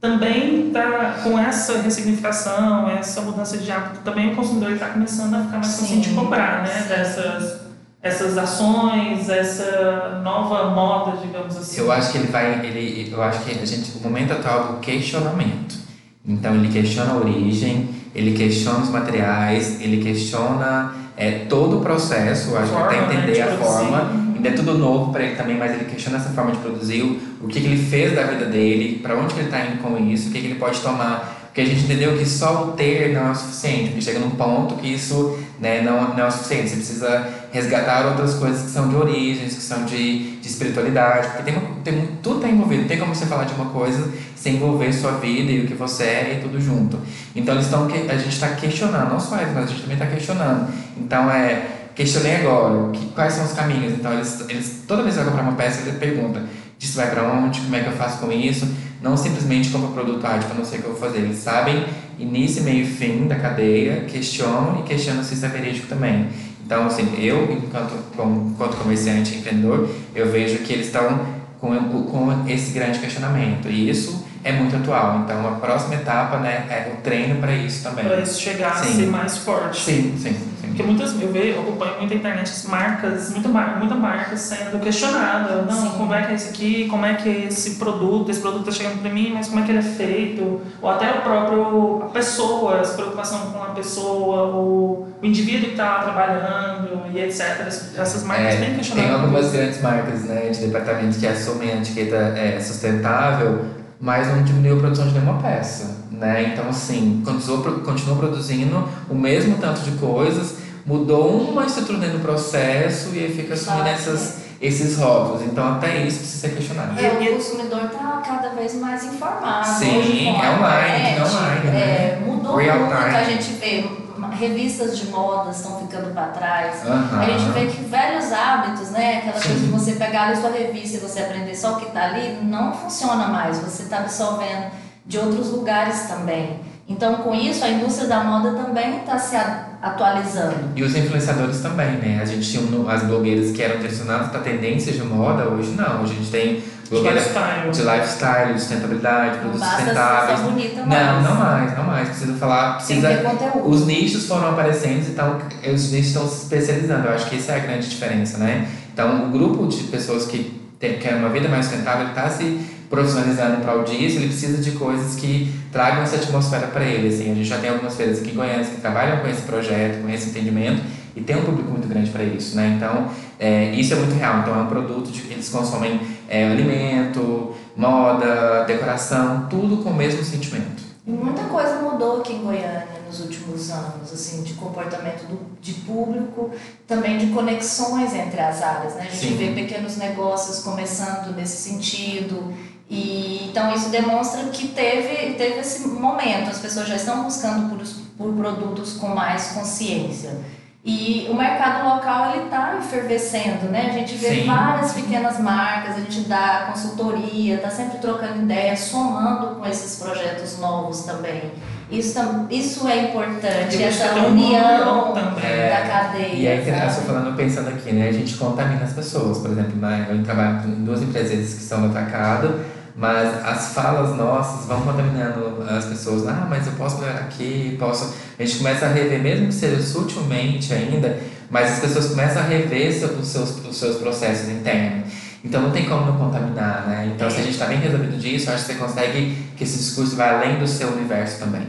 também está com essa ressignificação, essa mudança de hábito, também o consumidor está começando a ficar mais Sim. consciente de comprar, né? Dessas essas ações, essa nova moda, digamos assim. Eu acho que ele vai, ele, eu acho que a gente, o momento atual é do questionamento. Então ele questiona a origem, ele questiona os materiais, ele questiona é, todo o processo, acho que Forma, até né, entender de a produzir. forma. Ainda é tudo novo para ele também, mas ele questiona essa forma de produzir, o, que, que ele fez da vida dele, para onde que ele está indo com isso, o que, que ele pode tomar. Porque a gente entendeu que só o ter não é o suficiente, porque chega num ponto que isso né, não, não é o suficiente. Você precisa resgatar outras coisas que são de origens, que são de, de espiritualidade, porque tem, tem, tudo está envolvido. Não tem como você falar de uma coisa sem envolver sua vida e o que você é e tudo junto. Então eles estão a gente está questionando, não só eles, mas a gente também está questionando. Então é questionei agora, que, quais são os caminhos? Então eles, eles toda vez que vai comprar uma peça, eles perguntam, disso vai para onde, como é que eu faço com isso? Não simplesmente compra produto ah, tipo, eu não sei o que eu vou fazer. Eles sabem início, meio e fim da cadeia, questionam e questionam se isso é verídico também. Então, assim, eu, enquanto, como, enquanto comerciante empreendedor, eu vejo que eles estão com, com esse grande questionamento. E isso é muito atual. Então, a próxima etapa né, é o treino para isso também. Para isso chegar sim. a ser mais forte. Sim, sim. Porque muitas, eu vejo, eu acompanho muita internet, marcas, muita, muita marca sendo questionada. Não, Sim. como é que é esse aqui, como é que é esse produto, esse produto está chegando para mim, mas como é que ele é feito? Ou até o próprio, a pessoa, a preocupação com a pessoa, o, o indivíduo que está trabalhando e etc. Essas marcas é, bem questionadas. Tem algumas grandes marcas né, de departamentos que assumem a etiqueta é, sustentável, mas não diminuiu a produção de nenhuma peça. Né? Então, assim, continuou, continuou produzindo o mesmo tanto de coisas, mudou uma estrutura dentro do processo e aí fica assumindo essas, esses rótulos. Então, até isso precisa ser questionado. É, o consumidor está cada vez mais informado. Sim, é online, é online. Né? É, mudou Real muito, time. a gente vê revistas de moda estão ficando para trás. A gente vê que velhos hábitos, né? Aquela coisa de você pegar a sua revista e você aprender só o que está ali, não funciona mais. Você está absorvendo de outros lugares também. Então, com isso, a indústria da moda também está se atualizando. E os influenciadores também, né? A gente tinha as blogueiras que eram direcionadas para tendências de moda, hoje não. Hoje a gente tem de lifestyle, de sustentabilidade, produtos sustentáveis. Bonita não, não mais, não mais. Precisa falar. Precisa, tem que ter conteúdo. Os nichos foram aparecendo, então os nichos estão se especializando. Eu acho que essa é a grande diferença, né? Então, o grupo de pessoas que querem uma vida mais sustentável está se profissionalizando para o disso, ele precisa de coisas que tragam essa atmosfera para ele. Assim. A gente já tem algumas feiras aqui em Goiânia que trabalham com esse projeto, com esse entendimento, e tem um público muito grande para isso. Né? Então, é, isso é muito real. Então, é um produto de que eles consomem é, alimento, moda, decoração, tudo com o mesmo sentimento. Muita coisa mudou aqui em Goiânia nos últimos anos, assim, de comportamento do, de público, também de conexões entre as áreas, né? A gente Sim. vê pequenos negócios começando nesse sentido, e, então isso demonstra que teve, teve esse momento, as pessoas já estão buscando por, por produtos com mais consciência. E o mercado local ele está efervescendo, né? A gente vê Sim. várias pequenas marcas, a gente dá consultoria, está sempre trocando ideias, somando com esses projetos novos também. Isso, isso é importante, essa união da cadeia. E aí, eu estou falando, pensando aqui, né? A gente contamina as pessoas, por exemplo, né? eu trabalho em duas empresas que estão no atacado, mas as falas nossas vão contaminando as pessoas. Ah, mas eu posso melhorar aqui, posso. A gente começa a rever, mesmo que seja sutilmente ainda, mas as pessoas começam a rever os seus, os seus processos internos. Então não tem como não contaminar, né? Então, se a gente está bem resolvido disso, acho que você consegue que esse discurso vá além do seu universo também.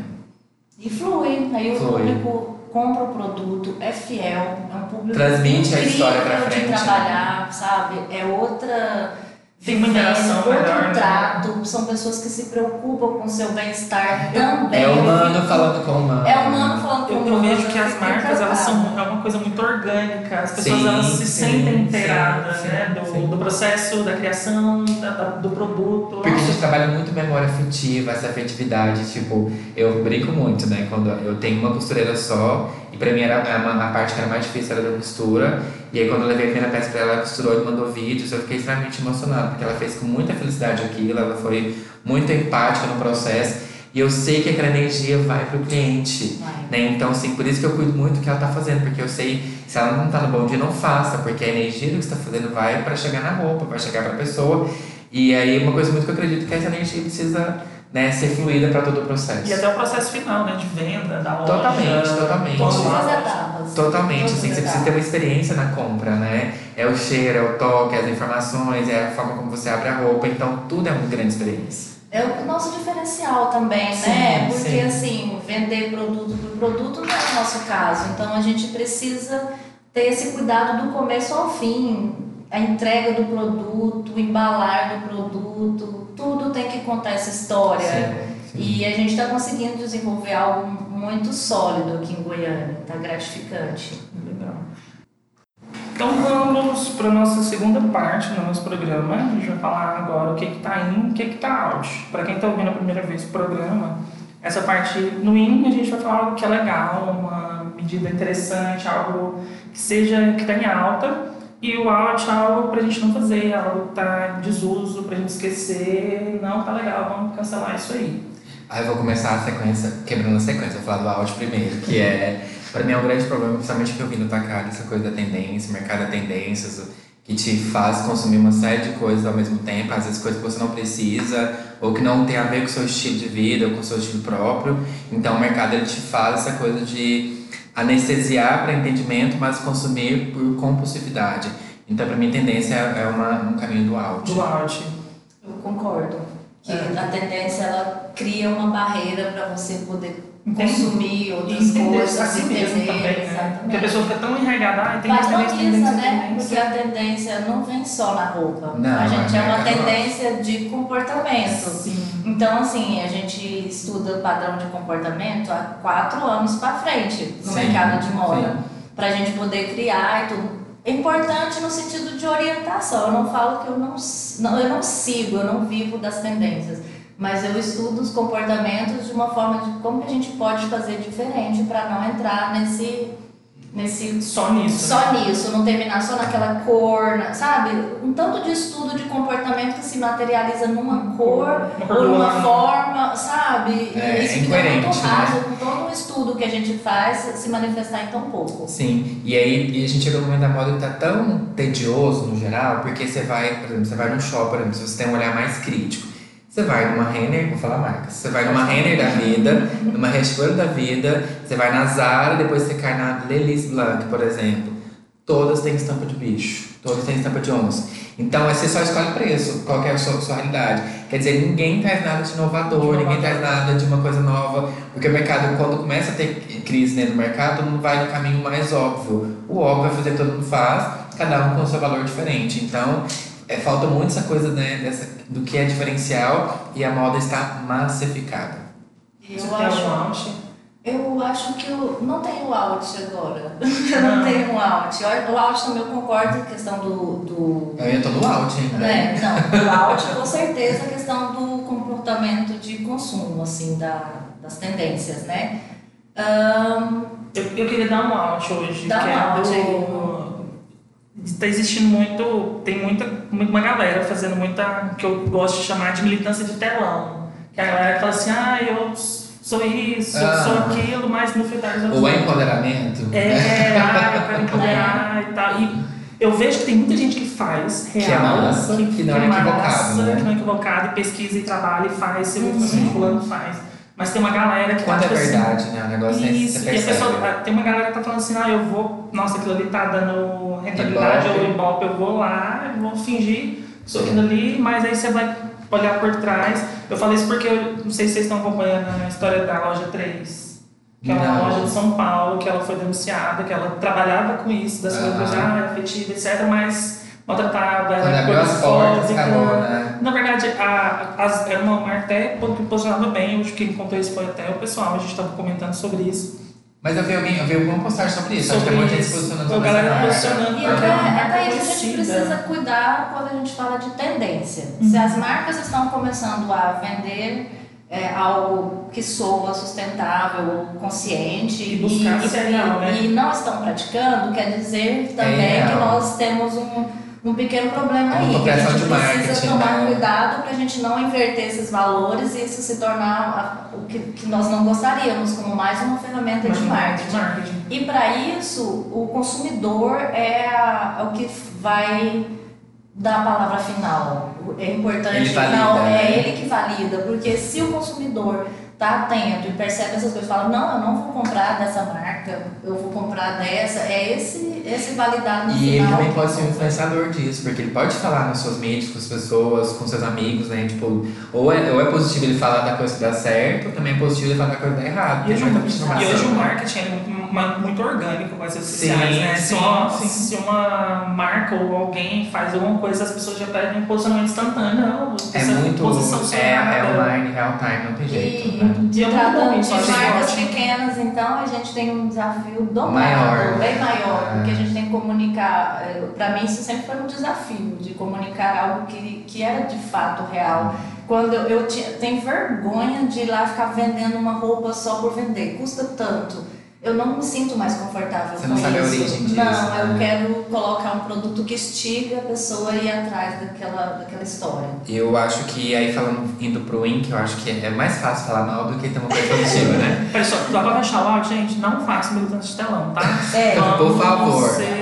E flui. Aí flui. o público compra o produto, é fiel, é um público Transmite a história para frente. de trabalhar, sabe? É outra tem uma interação outro melhor. trato, né? são pessoas que se preocupam com o seu bem-estar também. É humano falando com humano. É humano falando com eu, humano. Eu vejo que as marcas elas são é uma coisa muito orgânica, as pessoas sim, elas se sim, sentem inteiradas né? do, do processo, da criação, da, da, do produto. Porque a gente trabalha muito memória afetiva, essa afetividade, tipo, eu brinco muito, né? Quando eu tenho uma costureira só e pra mim era a, a parte que era mais difícil era da costura. E aí quando eu levei a primeira peça pra ela, ela costurou e mandou vídeos, eu fiquei extremamente emocionado, porque ela fez com muita felicidade aquilo, ela foi muito empática no processo. E eu sei que aquela energia vai pro cliente, né? Então, assim, por isso que eu cuido muito do que ela tá fazendo, porque eu sei, se ela não tá no bom dia, não faça, porque a energia do que você tá fazendo vai para chegar na roupa, vai chegar pra pessoa. E aí, uma coisa muito que eu acredito que essa energia precisa né, ser fluida para todo o processo. E até o processo final, né, de venda, da loja. Totalmente, totalmente. Todas as etapas. Totalmente, assim, você precisa ter uma experiência na compra, né? É o cheiro, é o toque, é as informações, é a forma como você abre a roupa, então tudo é uma grande experiência. É o nosso diferencial também, sim, né? Porque sim. assim, vender produto por produto não é o nosso caso. Então a gente precisa ter esse cuidado do começo ao fim, a entrega do produto, o embalar do produto, tudo tem que contar essa história. Sim, sim. E a gente está conseguindo desenvolver algo muito sólido aqui em Goiânia, tá gratificante. Legal. Então vamos para a nossa segunda parte do nosso programa. A gente vai falar agora o que está in e o que está out. Para quem está ouvindo a primeira vez o programa, essa parte no in a gente vai falar algo que é legal, uma medida interessante, algo que seja que está em alta. E o out é algo para a gente não fazer, algo que está em desuso, para a gente esquecer. Não tá legal, vamos cancelar isso aí. Aí eu vou começar a sequência, quebrando a sequência, vou falar do out primeiro, que é para mim é um grande problema, principalmente que eu vi no Takara, essa coisa da tendência, mercado da tendências, que te faz consumir uma série de coisas ao mesmo tempo, às vezes coisas que você não precisa, ou que não tem a ver com o seu estilo de vida, ou com o seu estilo próprio. Então o mercado ele te faz essa coisa de anestesiar para entendimento, mas consumir por compulsividade. Então, para mim, tendência é uma, um caminho do out. Do out. Eu concordo. Que é. a tendência ela cria uma barreira para você poder consumir outras coisas, a si mesmo entender, também, né? exatamente. Porque a pessoa fica tão enraigada, ah, tem Mas tendência, valoriza, tendência, né? Porque a tendência não vem só na roupa. Não, a gente é é uma mercado tendência de comportamento. Sim. Então, assim, a gente estuda o padrão de comportamento há quatro anos para frente no Sim, mercado de moda. Para a gente poder criar e tudo. É importante no sentido de orientação. Eu não falo que eu não, não, eu não sigo, eu não vivo das tendências. Mas eu estudo os comportamentos de uma forma de como que a gente pode fazer diferente para não entrar nesse nesse Só nisso. só nisso, não terminar só naquela cor, na- sabe? Um tanto de estudo de comportamento que se materializa numa cor Uma ou numa ano. forma, sabe? E É, isso é fica muito né? raso com todo o estudo que a gente faz se manifestar em tão pouco. Sim, e aí e a gente chega no momento da moda que tá tão tedioso no geral, porque você vai, por exemplo, você vai num shopping, por exemplo, se você tem um olhar mais crítico. Você vai numa Renner, vou falar marcas, você vai numa Renner da vida, numa Restore da vida, você vai na Zara, depois você cai na Lelis Blanc, por exemplo. Todas têm estampa de bicho, todas têm estampa de onça. Então, você só escolhe preço, qual é a sua, sua realidade. Quer dizer, ninguém traz nada de inovador, ninguém traz nada de uma coisa nova, porque o mercado, quando começa a ter crise dentro do mercado, todo mundo vai no caminho mais óbvio. O óbvio é fazer todo mundo faz, cada um com o seu valor diferente. Então, é, falta muito essa coisa né, dessa, do que é diferencial e a moda está massificada. Você Eu tem acho, out? eu acho que eu não tenho out agora. eu não Não. tenho out. O out também eu concordo com a questão do- do Eu ainda tô no out ainda. É, não, o out com certeza a questão do comportamento de consumo, assim, da, das tendências, né? Ahn, Eu, eu queria dar um out hoje, Dá que um é out do. Está existindo muito. Tem muita, uma galera fazendo muita. que eu gosto de chamar de militância de telão. Que a galera fala assim, ah, eu sou isso, eu Ah. sou aquilo, mas no final das O empoderamento. É, ah, eu quero empoderar e tal. E eu vejo que tem muita gente que faz real, Que é massa, que não é equivocado, massa, né? que não é equivocado, e pesquisa e trabalha e faz, viu que fulano faz. Mas tem uma galera que Quando tá, é tipo assim, verdade, né? O negócio é isso, e a pessoa, tem uma galera que tá falando assim, ah, eu vou, nossa, aquilo ali tá dando rentabilidade Ibope. ou ibope, eu vou lá, eu vou fingir que sou aquilo ali, mas aí você vai olhar por trás. Eu falei isso porque eu não sei se vocês estão acompanhando a história da loja 3, que é uma Não. loja de São Paulo, que ela foi denunciada, que ela trabalhava com isso, das Aham. coisas ah, afetiva, etc., mas maltratada, Quando era abriu as portas, gordofóbica. acabou, né? Na verdade, a, as, era uma marca até que posicionava bem, acho que quem contou isso foi até o pessoal, a gente estava comentando sobre isso. Mas eu vi alguém, eu vi alguma postagem sobre isso. Acho que Sobre tem posicionando A sobre galera marca. posicionando E é até, até isso a gente precisa cuidar quando a gente fala de tendência. Uhum. Se as marcas estão começando a vender é, algo que soa sustentável consciente E buscar ser real, né? e não estão praticando, quer dizer também É que nós temos um, um pequeno problema aí. Que a gente precisa tomar né? cuidado para a gente não inverter esses valores e isso se tornar a- o que, que nós não gostaríamos, como mais uma ferramenta de marketing. marketing. E para isso, o consumidor é, a- é o que vai dar a palavra final. É importante. Ele valida, não, né? é ele que valida, porque se o consumidor está atento e percebe essas coisas, fala, não, eu não vou comprar dessa marca, eu vou comprar dessa, é esse esse, validar no E final. ele também pode ser um influenciador disso, porque ele pode falar nas suas mídias, com as pessoas, com seus amigos, né? Tipo, ou é, ou é positivo ele falar da coisa que dá certo, ou também é positivo ele falar da coisa que dá errado. E hoje, muita e hoje o né? marketing é muito, muito orgânico com as redes Sim, sociais, né? Se sim, uma, sim. se uma marca ou alguém faz alguma coisa, as pessoas já pedem um posicionamento instantâneo. Não, É essa muito. É, é online, real time, não tem jeito. E né? E é muito tratando bom isso, de marcas pequenas, então a gente tem um desafio dobrado, Maior. bem maior, É. porque a gente tem que comunicar. Para mim, isso sempre foi um desafio, de comunicar algo que, que era de fato real. Quando eu, eu tinha, tenho vergonha de ir lá ficar vendendo uma roupa só por vender, custa tanto. Eu não me sinto mais confortável Você com não sabe a isso. origem disso, Não, eu né? quero colocar um produto que estiga a pessoa a ir atrás daquela, daquela história. Eu acho que aí falando, indo pro Wink, eu acho que é mais fácil falar mal do que ter uma coisa positiva, né? Pessoal, dá pra fechar áudio, gente? Não faça militante de telão, tá? É. Por favor. Ser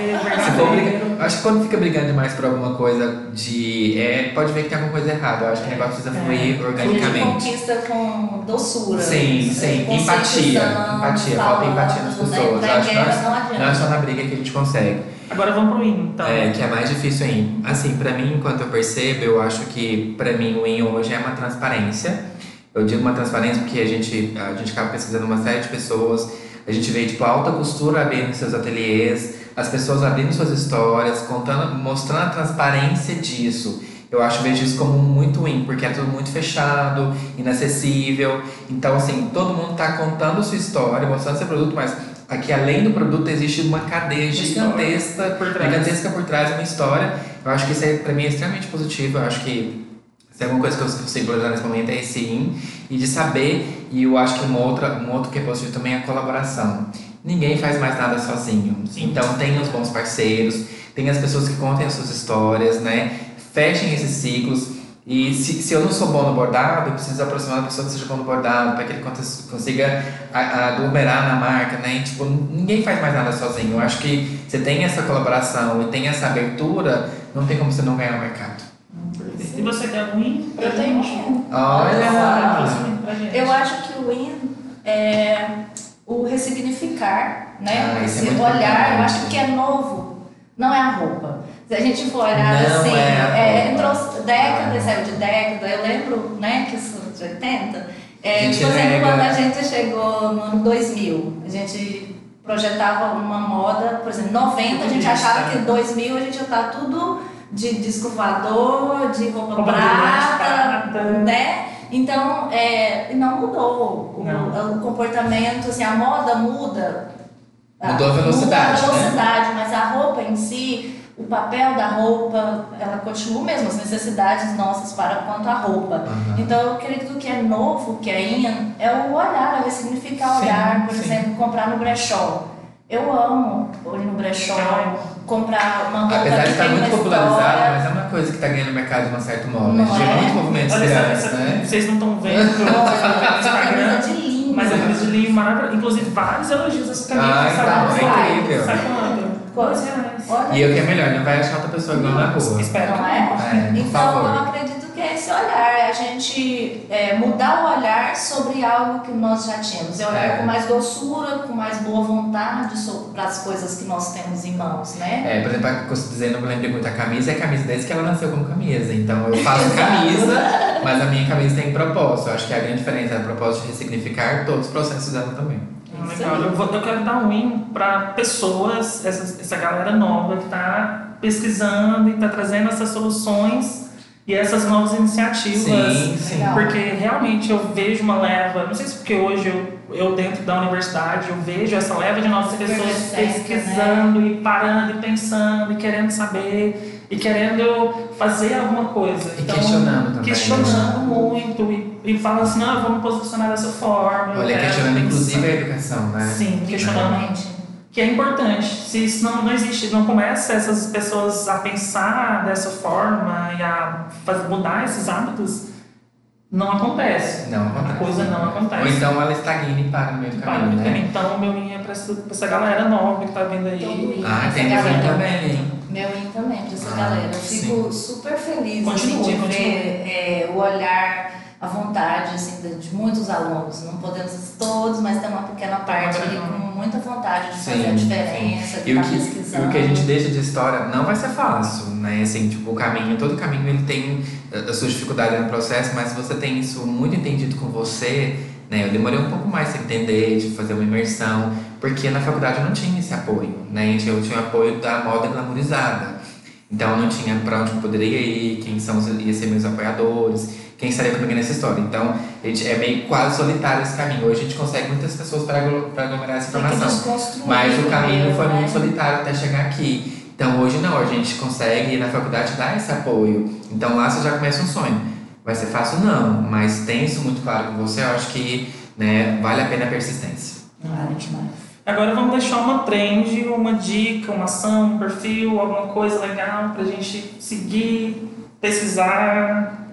eu acho que quando fica brigando demais por alguma coisa de. É, pode ver que tem alguma coisa errada. Eu acho que o negócio precisa É. fluir A gente organicamente. conquista com doçura. Sim, sim. Empatia. Empatia. Falta empatia nas falando, pessoas. Né? Acho que nós- não Não é só na briga que a gente consegue. Agora vamos pro IN, então. É, que é mais difícil ainda. Assim, pra mim, enquanto eu percebo, eu acho que pra mim o IN hoje é uma transparência. Eu digo uma transparência porque a gente, a gente acaba pesquisando uma série de pessoas. A gente vê, tipo, a alta costura abrindo seus ateliês, as pessoas abrindo suas histórias, contando, mostrando a transparência disso. Eu acho, vejo isso como muito in, porque é tudo muito fechado, inacessível. Então, assim, todo mundo tá contando sua história, mostrando seu produto, mas aqui além do produto existe uma cadeia gigantesca Por trás. gigantesca por trás de uma história. Eu acho que isso aí, pra mim, é extremamente positivo. Eu acho que se é alguma coisa que eu consigo valorizar nesse momento é esse IN e de saber. E eu acho que uma outra, um outro que é positivo também é a colaboração. Ninguém faz mais nada sozinho. Então, tem os bons parceiros, tem as pessoas que contem as suas histórias, né? Fechem esses ciclos. E se, se eu não sou bom no bordado, eu preciso aproximar da pessoa que seja bom no bordado, para que ele consiga a- a aglomerar na marca, né? E, tipo, ninguém faz mais nada sozinho. Eu acho que você tem essa colaboração e tem essa abertura, não tem como você não ganhar o mercado. E você tem algum IN? Eu tenho um. Olha! Eu acho que o IN é o ressignificar, né? Ah, é Esse muito olhar, importante. eu acho que é novo, não é a roupa. Se a gente for olhar Não assim, é é, entrou década, Ah. saiu de década, eu lembro, né, que isso de 80. É, A por exemplo, quando a gente chegou no ano 2000, a gente projetava uma moda, por exemplo, 90 a gente achava que 2000 a gente ia estar tudo de disco voador, de roupa Roupa prata, prata. né? Então, é, e não mudou o, Não. o comportamento, assim, a moda muda. Mudou a velocidade, Muda a né? velocidade, mas a roupa em si, o papel da roupa, ela continua mesmo, as necessidades nossas para quanto a roupa. Aham. Então, eu acredito que é novo, que é in, é o olhar, é ressignificar o Sim, olhar. Por sim. exemplo, comprar no brechó. Eu amo ir no brechó, comprar uma roupa Apesar de que estar tem uma muito popularizado, história. mas é uma coisa que está ganhando mercado de um certo modo. Não a gente é? muito movimento Olha, essa- essa- né? vocês não estão vendo no Instagram, Camisa de linho. mas a camisa de linho maravilhosa. Inclusive, vários elogios dessa camisa. Ah, então, é incrível. Quanto? Olha E o que é melhor, não vai achar outra pessoa igual na rua. Espero. Não é? É, Então, favor. eu acredito que é esse olhar, é a gente é, mudar o olhar sobre algo que nós já tínhamos. É olhar É. com mais doçura, com mais boa vontade para as coisas que nós temos em mãos, né? É, por exemplo, a eu estou dizendo, eu me lembrei muito a camisa, é a camisa desde que ela nasceu como camisa. Então eu faço camisa, mas a minha camisa tem propósito. Eu acho que a grande diferença é o propósito de ressignificar todos os processos dela também. Legal. Eu, vou, eu quero dar um win para pessoas, essa, essa galera nova que está pesquisando e está trazendo essas soluções e essas novas iniciativas. Sim, sim. Porque realmente eu vejo uma leva, não sei se porque hoje eu, eu dentro da universidade, eu vejo essa leva de novas pessoas Efervescência, pesquisando e parando e pensando e querendo saber e querendo fazer alguma coisa. E questionando também, né? Questionando muito e, e fala assim, não, eu vou me posicionar dessa forma. Olha, quero questionando isso." inclusive a educação, né? Sim, questionando. Realmente. Que é importante. Se isso não, não existe, não começa essas pessoas a pensar dessa forma e a faz- mudar esses hábitos, não acontece. Não acontece. A coisa não acontece. Ou então ela estagna e para no meio do Para caminho, né? Então, o meu in é para essa, pra essa galera nova que tá vindo aí. Todo in, Ah, tem meu galera. também? Meu in também, pra essa Ah, galera. Eu fico super feliz assim, Continua, de continua. ver é, o olhar, a vontade assim, de, de muitos alunos. Não podemos todos, mas tem uma pequena parte ali com muita vontade de Sim, fazer a sim. diferença, de E o estar que- pesquisando. pesquisando. o que a gente deixa de história não vai ser fácil, né? Assim, tipo, o caminho, todo caminho ele tem as suas dificuldades no processo, mas se você tem isso muito entendido com você, né? Eu demorei um pouco mais para entender, de fazer uma imersão, porque na faculdade eu não tinha esse apoio, né? Eu tinha o apoio da moda glamourizada. Então eu não tinha para onde eu poderia ir, quem são ia ser meus apoiadores, quem estaria comigo nessa história. Então, a gente é meio quase solitário esse caminho. Hoje a gente consegue muitas pessoas para aglomerar essa informação. Mas o caminho foi né? muito solitário até chegar aqui. Então hoje não, a gente consegue na faculdade dar esse apoio. Então lá você já começa um sonho. Vai ser fácil? Não, mas tem isso muito claro com você, eu acho que né, vale a pena a persistência. Vale demais. Agora vamos deixar uma trend, uma dica, uma ação, um perfil, alguma coisa legal pra gente seguir, pesquisar.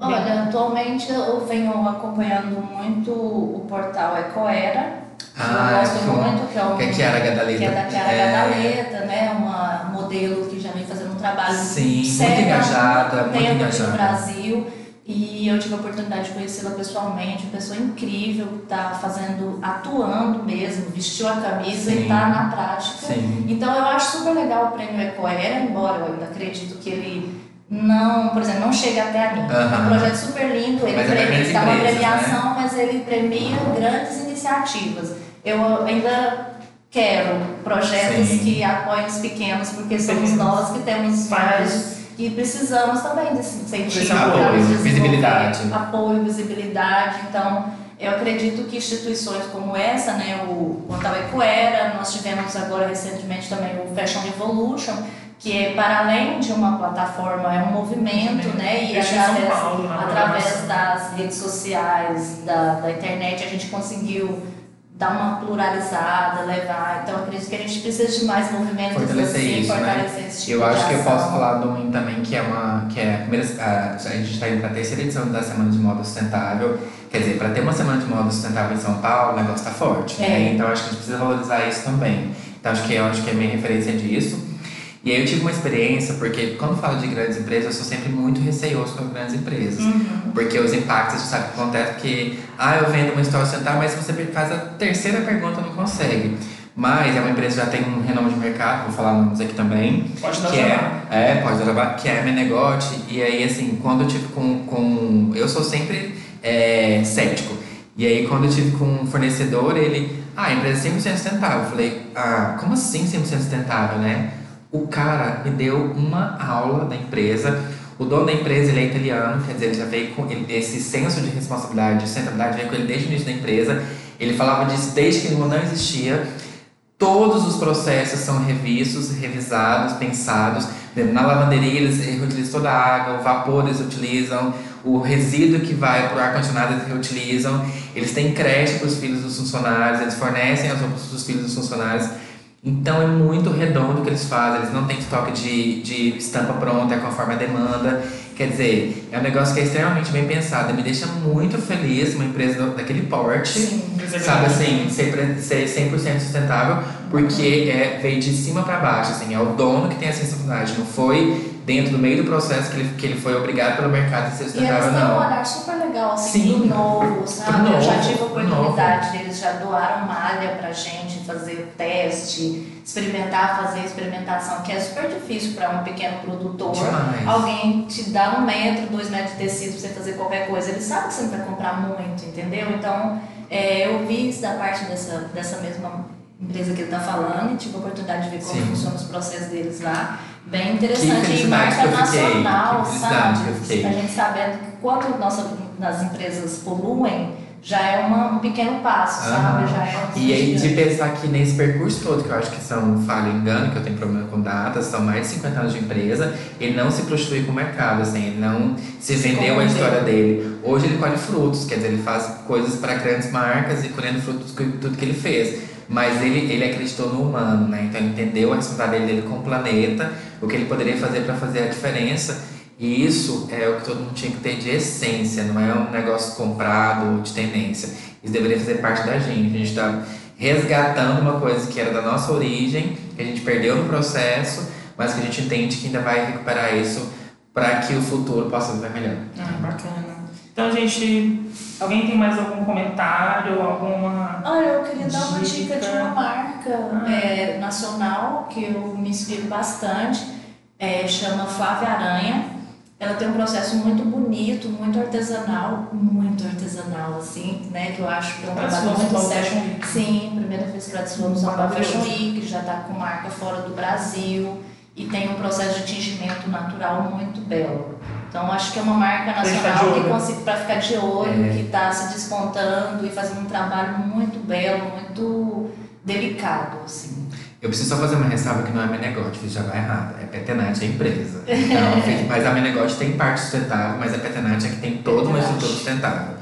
Olha, atualmente eu venho acompanhando muito o portal Ecoera. Ah, eu gosto muito, que é o que é Chiara Gadaleta. Que é da Chiara é... Gadaleta, né? Uma modelo que já vem fazendo um trabalho Sim, sério, muito engajada, muito engajada. no Brasil. E eu tive a oportunidade de conhecê-la pessoalmente, uma pessoa incrível, que está fazendo, atuando mesmo, vestiu a camisa Sim. e está na prática. Sim. Então eu acho super legal o prêmio Ecoera, embora eu ainda acredito que ele não, por exemplo, não chega até a mim. É um projeto super lindo, ele mas é premia, dá uma né? premiação, né? mas ele premia grandes iniciativas. Eu ainda quero projetos Sim. que apoiem os pequenos, porque somos nós que temos mais e precisamos também desse incentivo, apoio, visibilidade. Apoio, visibilidade. Então, eu acredito que instituições como essa, né, o Portal Ecoera, nós tivemos agora recentemente também o Fashion Revolution, que é para além de uma plataforma, é um movimento, né? E através, Paulo, através das redes sociais, da, da internet, a gente conseguiu dar uma pluralizada, levar. Então, acredito que a gente precisa de mais movimentos fortalecer assim, isso, fortalecer né? esse tipo Eu acho que eu posso falar do um também, que é uma que é a primeira a, a gente está indo para a terceira edição da Semana de Moda Sustentável. Quer dizer, para ter uma Semana de Moda Sustentável em São Paulo, o negócio está forte, é. né? Então, acho que a gente precisa valorizar isso também. Então, acho que eu acho que é a minha referência disso. E aí eu tive uma experiência, porque quando falo de grandes empresas, eu sou sempre muito receioso com as grandes empresas. Uhum. Porque os impactos, você sabe o que acontece? Porque, ah, eu vendo uma história sustentável, mas se você faz a terceira pergunta, não consegue. Mas é uma empresa que já tem um renome de mercado, vou falar nomes aqui também. Pode dar que é, é, pode dar que é a Menegote. E aí, assim, quando eu tive com. com eu sou sempre é, cético. E aí, quando eu tive com um fornecedor, ele. Ah, a empresa é 100% sustentável. Eu falei, ah, como assim 100% sustentável, né? O cara me deu uma aula da empresa. O dono da empresa ele é italiano, quer dizer, ele já veio com ele, esse senso de responsabilidade, de sustentabilidade, veio com ele desde o início da empresa. Ele falava disso desde que não existia. Todos os processos são revistos, revisados, pensados. Na lavanderia eles reutilizam toda a água, o vapor eles utilizam, o resíduo que vai para o ar-condicionado eles reutilizam. Eles têm creche para os filhos dos funcionários, eles fornecem as roupas para os filhos dos funcionários. Então é muito redondo o que eles fazem, eles não têm estoque de, de estampa pronta, é conforme a demanda. Quer dizer, é um negócio que é extremamente bem pensado. Me deixa muito feliz uma empresa daquele porte, Sim, sabe assim, ser, ser 100% sustentável, porque é, veio de cima para baixo, assim, é o dono que tem essa responsabilidade, não foi dentro do meio do processo que ele, que ele foi obrigado pelo mercado a ser sustentável, e eles não. um super legal, assim, Sim, novo, sabe? novo, Eu já tive a oportunidade deles já doaram malha pra gente fazer teste, experimentar, fazer experimentação, que é super difícil para um pequeno produtor. Demais. Alguém te dá um metro, dois metros de tecido pra você fazer qualquer coisa. Ele sabe que você não vai comprar muito, entendeu? Então, é, eu vi isso da parte dessa, dessa mesma empresa que ele está falando e tive a oportunidade de ver como funcionam os processos deles lá. Bem interessante. E marca fiquei, nacional, sabe? A gente sabendo que quanto nossa, nas empresas poluem, já é uma, um pequeno passo, sabe? Aham. Já é um E aí, de pensar que nesse percurso todo, que eu acho que são, falha engano, que eu tenho problema com datas, são mais de 50 anos de empresa, ele não se prostitui com o mercado, assim, ele não se vendeu a história dele. Hoje ele colhe frutos, quer dizer, ele faz coisas para grandes marcas e colhendo frutos de tudo que ele fez. Mas ele, ele acreditou no humano, né? Então ele entendeu a responsabilidade dele com o planeta, o que ele poderia fazer para fazer a diferença. E isso é o que todo mundo tinha que ter de essência, não é um negócio comprado ou de tendência. Isso deveria fazer parte da gente. A gente está resgatando uma coisa que era da nossa origem, que a gente perdeu no processo, mas que a gente entende que ainda vai recuperar isso para que o futuro possa ser melhor. Ah, bacana. Então, gente, alguém tem mais algum comentário, alguma. Olha, eu queria dar uma Dica. dica de uma marca Ah. é, nacional que eu me inspiro bastante. É, chama Flávia Aranha. Ela tem um processo muito bonito, muito artesanal, muito artesanal, assim, né? Que eu acho que é um trabalho muito sério. Sim, primeira vez que ela desfilou no São Paulo Fashion. Week, já está com marca fora do Brasil e tem um processo de tingimento natural muito belo. Então acho que é uma marca nacional que consegue para ficar de olho, É. que está se despontando e fazendo um trabalho muito belo, muito delicado, assim. Eu preciso só fazer uma ressalva que não é Menegote, já vai errado. É Petenate, a empresa. Então, mas a Menegote tem parte sustentável, mas a Petenate é que tem toda uma estrutura sustentável.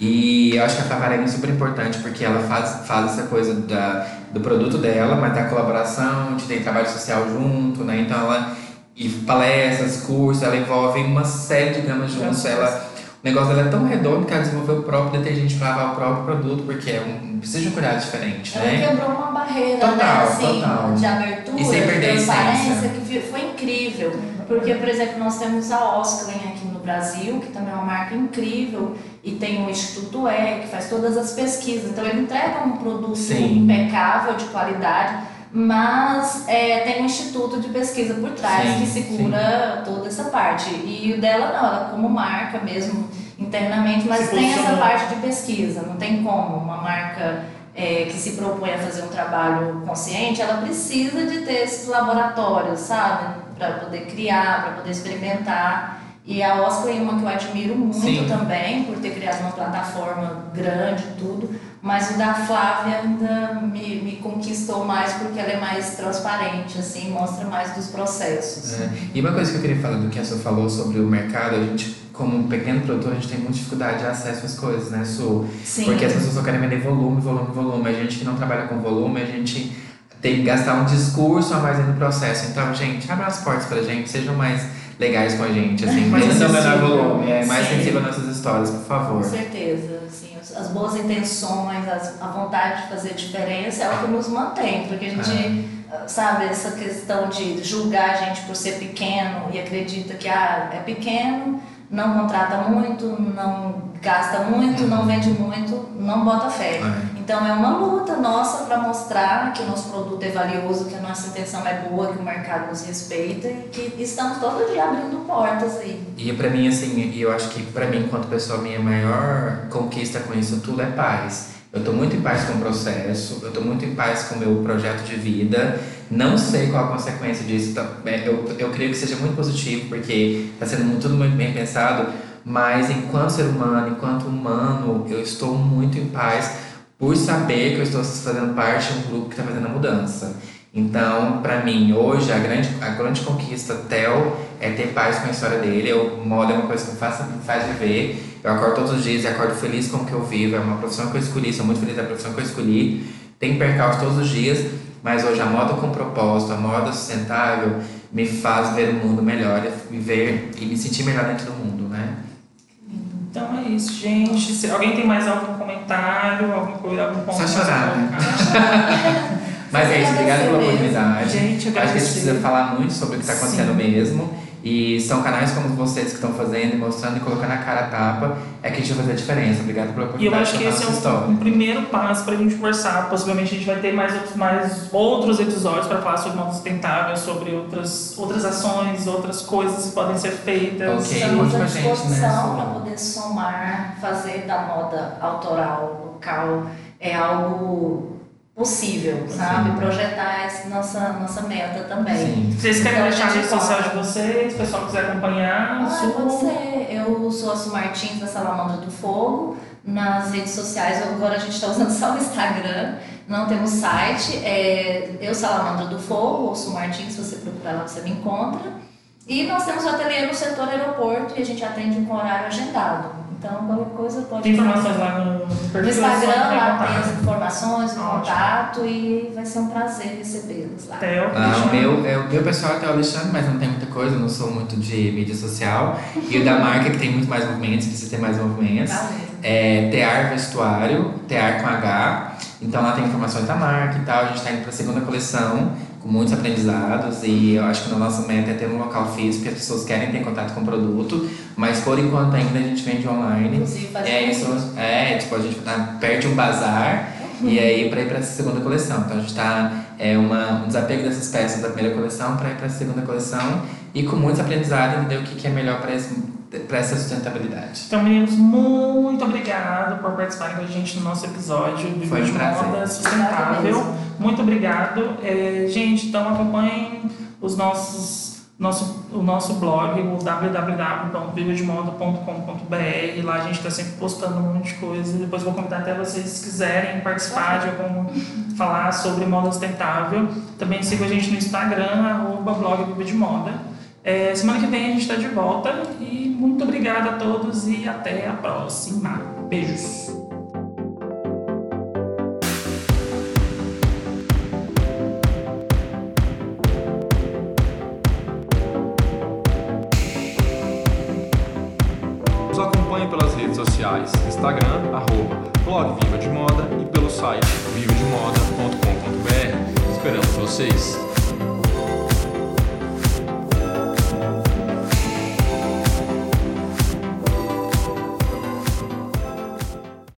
E eu acho que a Flavarena é super importante porque ela faz, faz essa coisa da, do produto dela, mas da colaboração, de ter trabalho social junto, né? Então ela. E palestras, cursos, ela envolve uma série de gamas juntos. Ela, o negócio dela é tão redondo que ela desenvolveu o próprio detergente para lavar o próprio produto, porque é um, precisa de um cuidado diferente, Ela né? quebrou uma barreira, Total, né, assim, total. de abertura, E sem de perder a transparência, que foi incrível. Porque, por exemplo, nós temos a Osklin aqui no Brasil, que também é uma marca incrível, e tem o Instituto E, que faz todas as pesquisas. Então, ele entrega um produto Sim. impecável, de qualidade, mas é, tem um instituto de pesquisa por trás Sim, que segura toda essa parte. E o dela não, ela como marca mesmo, internamente, mas Se tem essa posicionou. parte de pesquisa, não tem como uma marca é, que se propõe a fazer um trabalho consciente, ela precisa de ter esses laboratórios, sabe? Para poder criar, para poder experimentar. E a Oscar é uma que eu admiro muito Sim. também, por ter criado uma plataforma grande tudo. Mas o da Flávia ainda me, me conquistou mais porque ela é mais transparente, assim, mostra mais dos processos. É. E uma coisa que eu queria falar do que a Su falou sobre o mercado, a gente, como um pequeno produtor, a gente tem muita dificuldade de acesso às coisas, né, Su? Sim. Porque as pessoas só querem vender volume, volume, volume. A gente que não trabalha com volume, a gente tem que gastar um discurso a mais no processo. Então, gente, abra as portas pra gente, sejam mais legais com a gente, assim, Mais mesmo no menor volume, é mais Sim. sensível às nossas histórias, por favor. Com certeza, as, as boas intenções, as- a vontade de fazer diferença é o que nos mantém, porque a gente, ah, sabe, essa questão de julgar a gente por ser pequeno e acredita que ah, é pequeno, não contrata muito, não gasta muito, não vende muito, não bota fé. É. Então é uma luta nossa para mostrar que o nosso produto é valioso, que a nossa intenção é boa, que o mercado nos respeita e que estamos todo dia abrindo portas aí. E pra mim, assim, eu acho que pra mim, enquanto pessoa, minha maior conquista com isso tudo é paz. Eu tô muito em paz com o processo, eu tô muito em paz com o meu projeto de vida. Não sei qual a consequência disso. tá? É, Eu, eu creio que seja muito positivo, porque tá sendo tudo muito bem pensado. Mas enquanto ser humano, enquanto humano, eu estou muito em paz por saber que eu estou fazendo parte de um grupo que está fazendo a mudança. Então, para mim, hoje, a grande, a grande conquista Theo é ter paz com a história dele. Eu, moda é uma coisa que me faz, me faz viver. Eu acordo todos os dias e acordo feliz com o que eu vivo. É uma profissão que eu escolhi, sou muito feliz da profissão que eu escolhi. Tem percalços todos os dias, mas hoje a moda com propósito, a moda sustentável, me faz ver o mundo melhor e ver e me sentir melhor dentro do mundo? Então é isso, gente. Se alguém tem mais algum comentário, alguma coisa, algum ponto? Só chorar, né? Mas é isso, obrigado pela oportunidade. Gente, Acho que a gente precisa falar muito sobre o que está acontecendo Sim. mesmo. E são canais como vocês que estão fazendo, mostrando e colocando a cara a tapa, é que a gente vai fazer a diferença. Obrigado pela E eu oportunidade acho que esse é um, um primeiro passo para a gente conversar. Possivelmente a gente vai ter mais outros, mais outros episódios para falar sobre moda sustentável, sobre outras, outras ações, outras coisas que podem ser feitas. Ok. Estamos à né, disposição para poder somar, fazer da moda autoral, local, é algo possível, sabe? Sim. Projetar essa nossa, nossa meta também. Sim. Vocês querem Então, deixar a rede social de vocês, se o pessoal quiser acompanhar? Ah, pode ser. Eu sou a Su Martins da Salamandra do Fogo. Nas redes sociais, agora a gente está usando só o Instagram, não temos site. É eu Salamandra do Fogo, ou Su Martins, se você procurar lá você me encontra. E nós temos o ateliê no setor aeroporto e a gente atende com horário agendado. Então, qualquer coisa pode. Tem informações lá no perfil. No é só Instagram, lá tem as informações, o Ótimo. contato e vai ser um prazer recebê-los lá. Theo, Ah, o meu, é, o meu pessoal é o Alexandre, mas não tem muita coisa, eu não sou muito de mídia social. E o da marca, que tem muito mais movimentos, precisa ter mais movimentos. Tá. É Tear Vestuário, Tear com H. Então lá tem informações da marca e tal. A gente tá indo pra segunda coleção, com muitos aprendizados e eu acho que a nossa meta é ter um local físico que as pessoas querem ter contato com o produto, mas por enquanto ainda a gente vende online. Inclusive, faz é, isso, é, tipo, a gente tá, perde um bazar e aí para ir para essa segunda coleção. Então a gente está é uma, um desapego dessas peças da primeira coleção para ir para a segunda coleção e com muitos aprendizados entender o que, que é melhor para para essa sustentabilidade. Então, meninos, muito obrigado por participarem com a gente no nosso episódio de Foi um Moda Sustentável. Muito obrigado. É, gente, então acompanhem os nossos, nosso, o nosso blog, o www.vivademoda.com.br. Lá a gente está sempre postando um monte de coisa. Depois vou convidar até vocês se quiserem participar de algum falar sobre moda sustentável. Também siga a gente no Instagram, arroba blog Viva de Moda. É, semana que vem a gente está de volta e muito obrigada a todos e até a próxima. Beijos! Instagram, arroba, blog Viva de Moda e pelo site vivademoda.com.br. Esperamos vocês!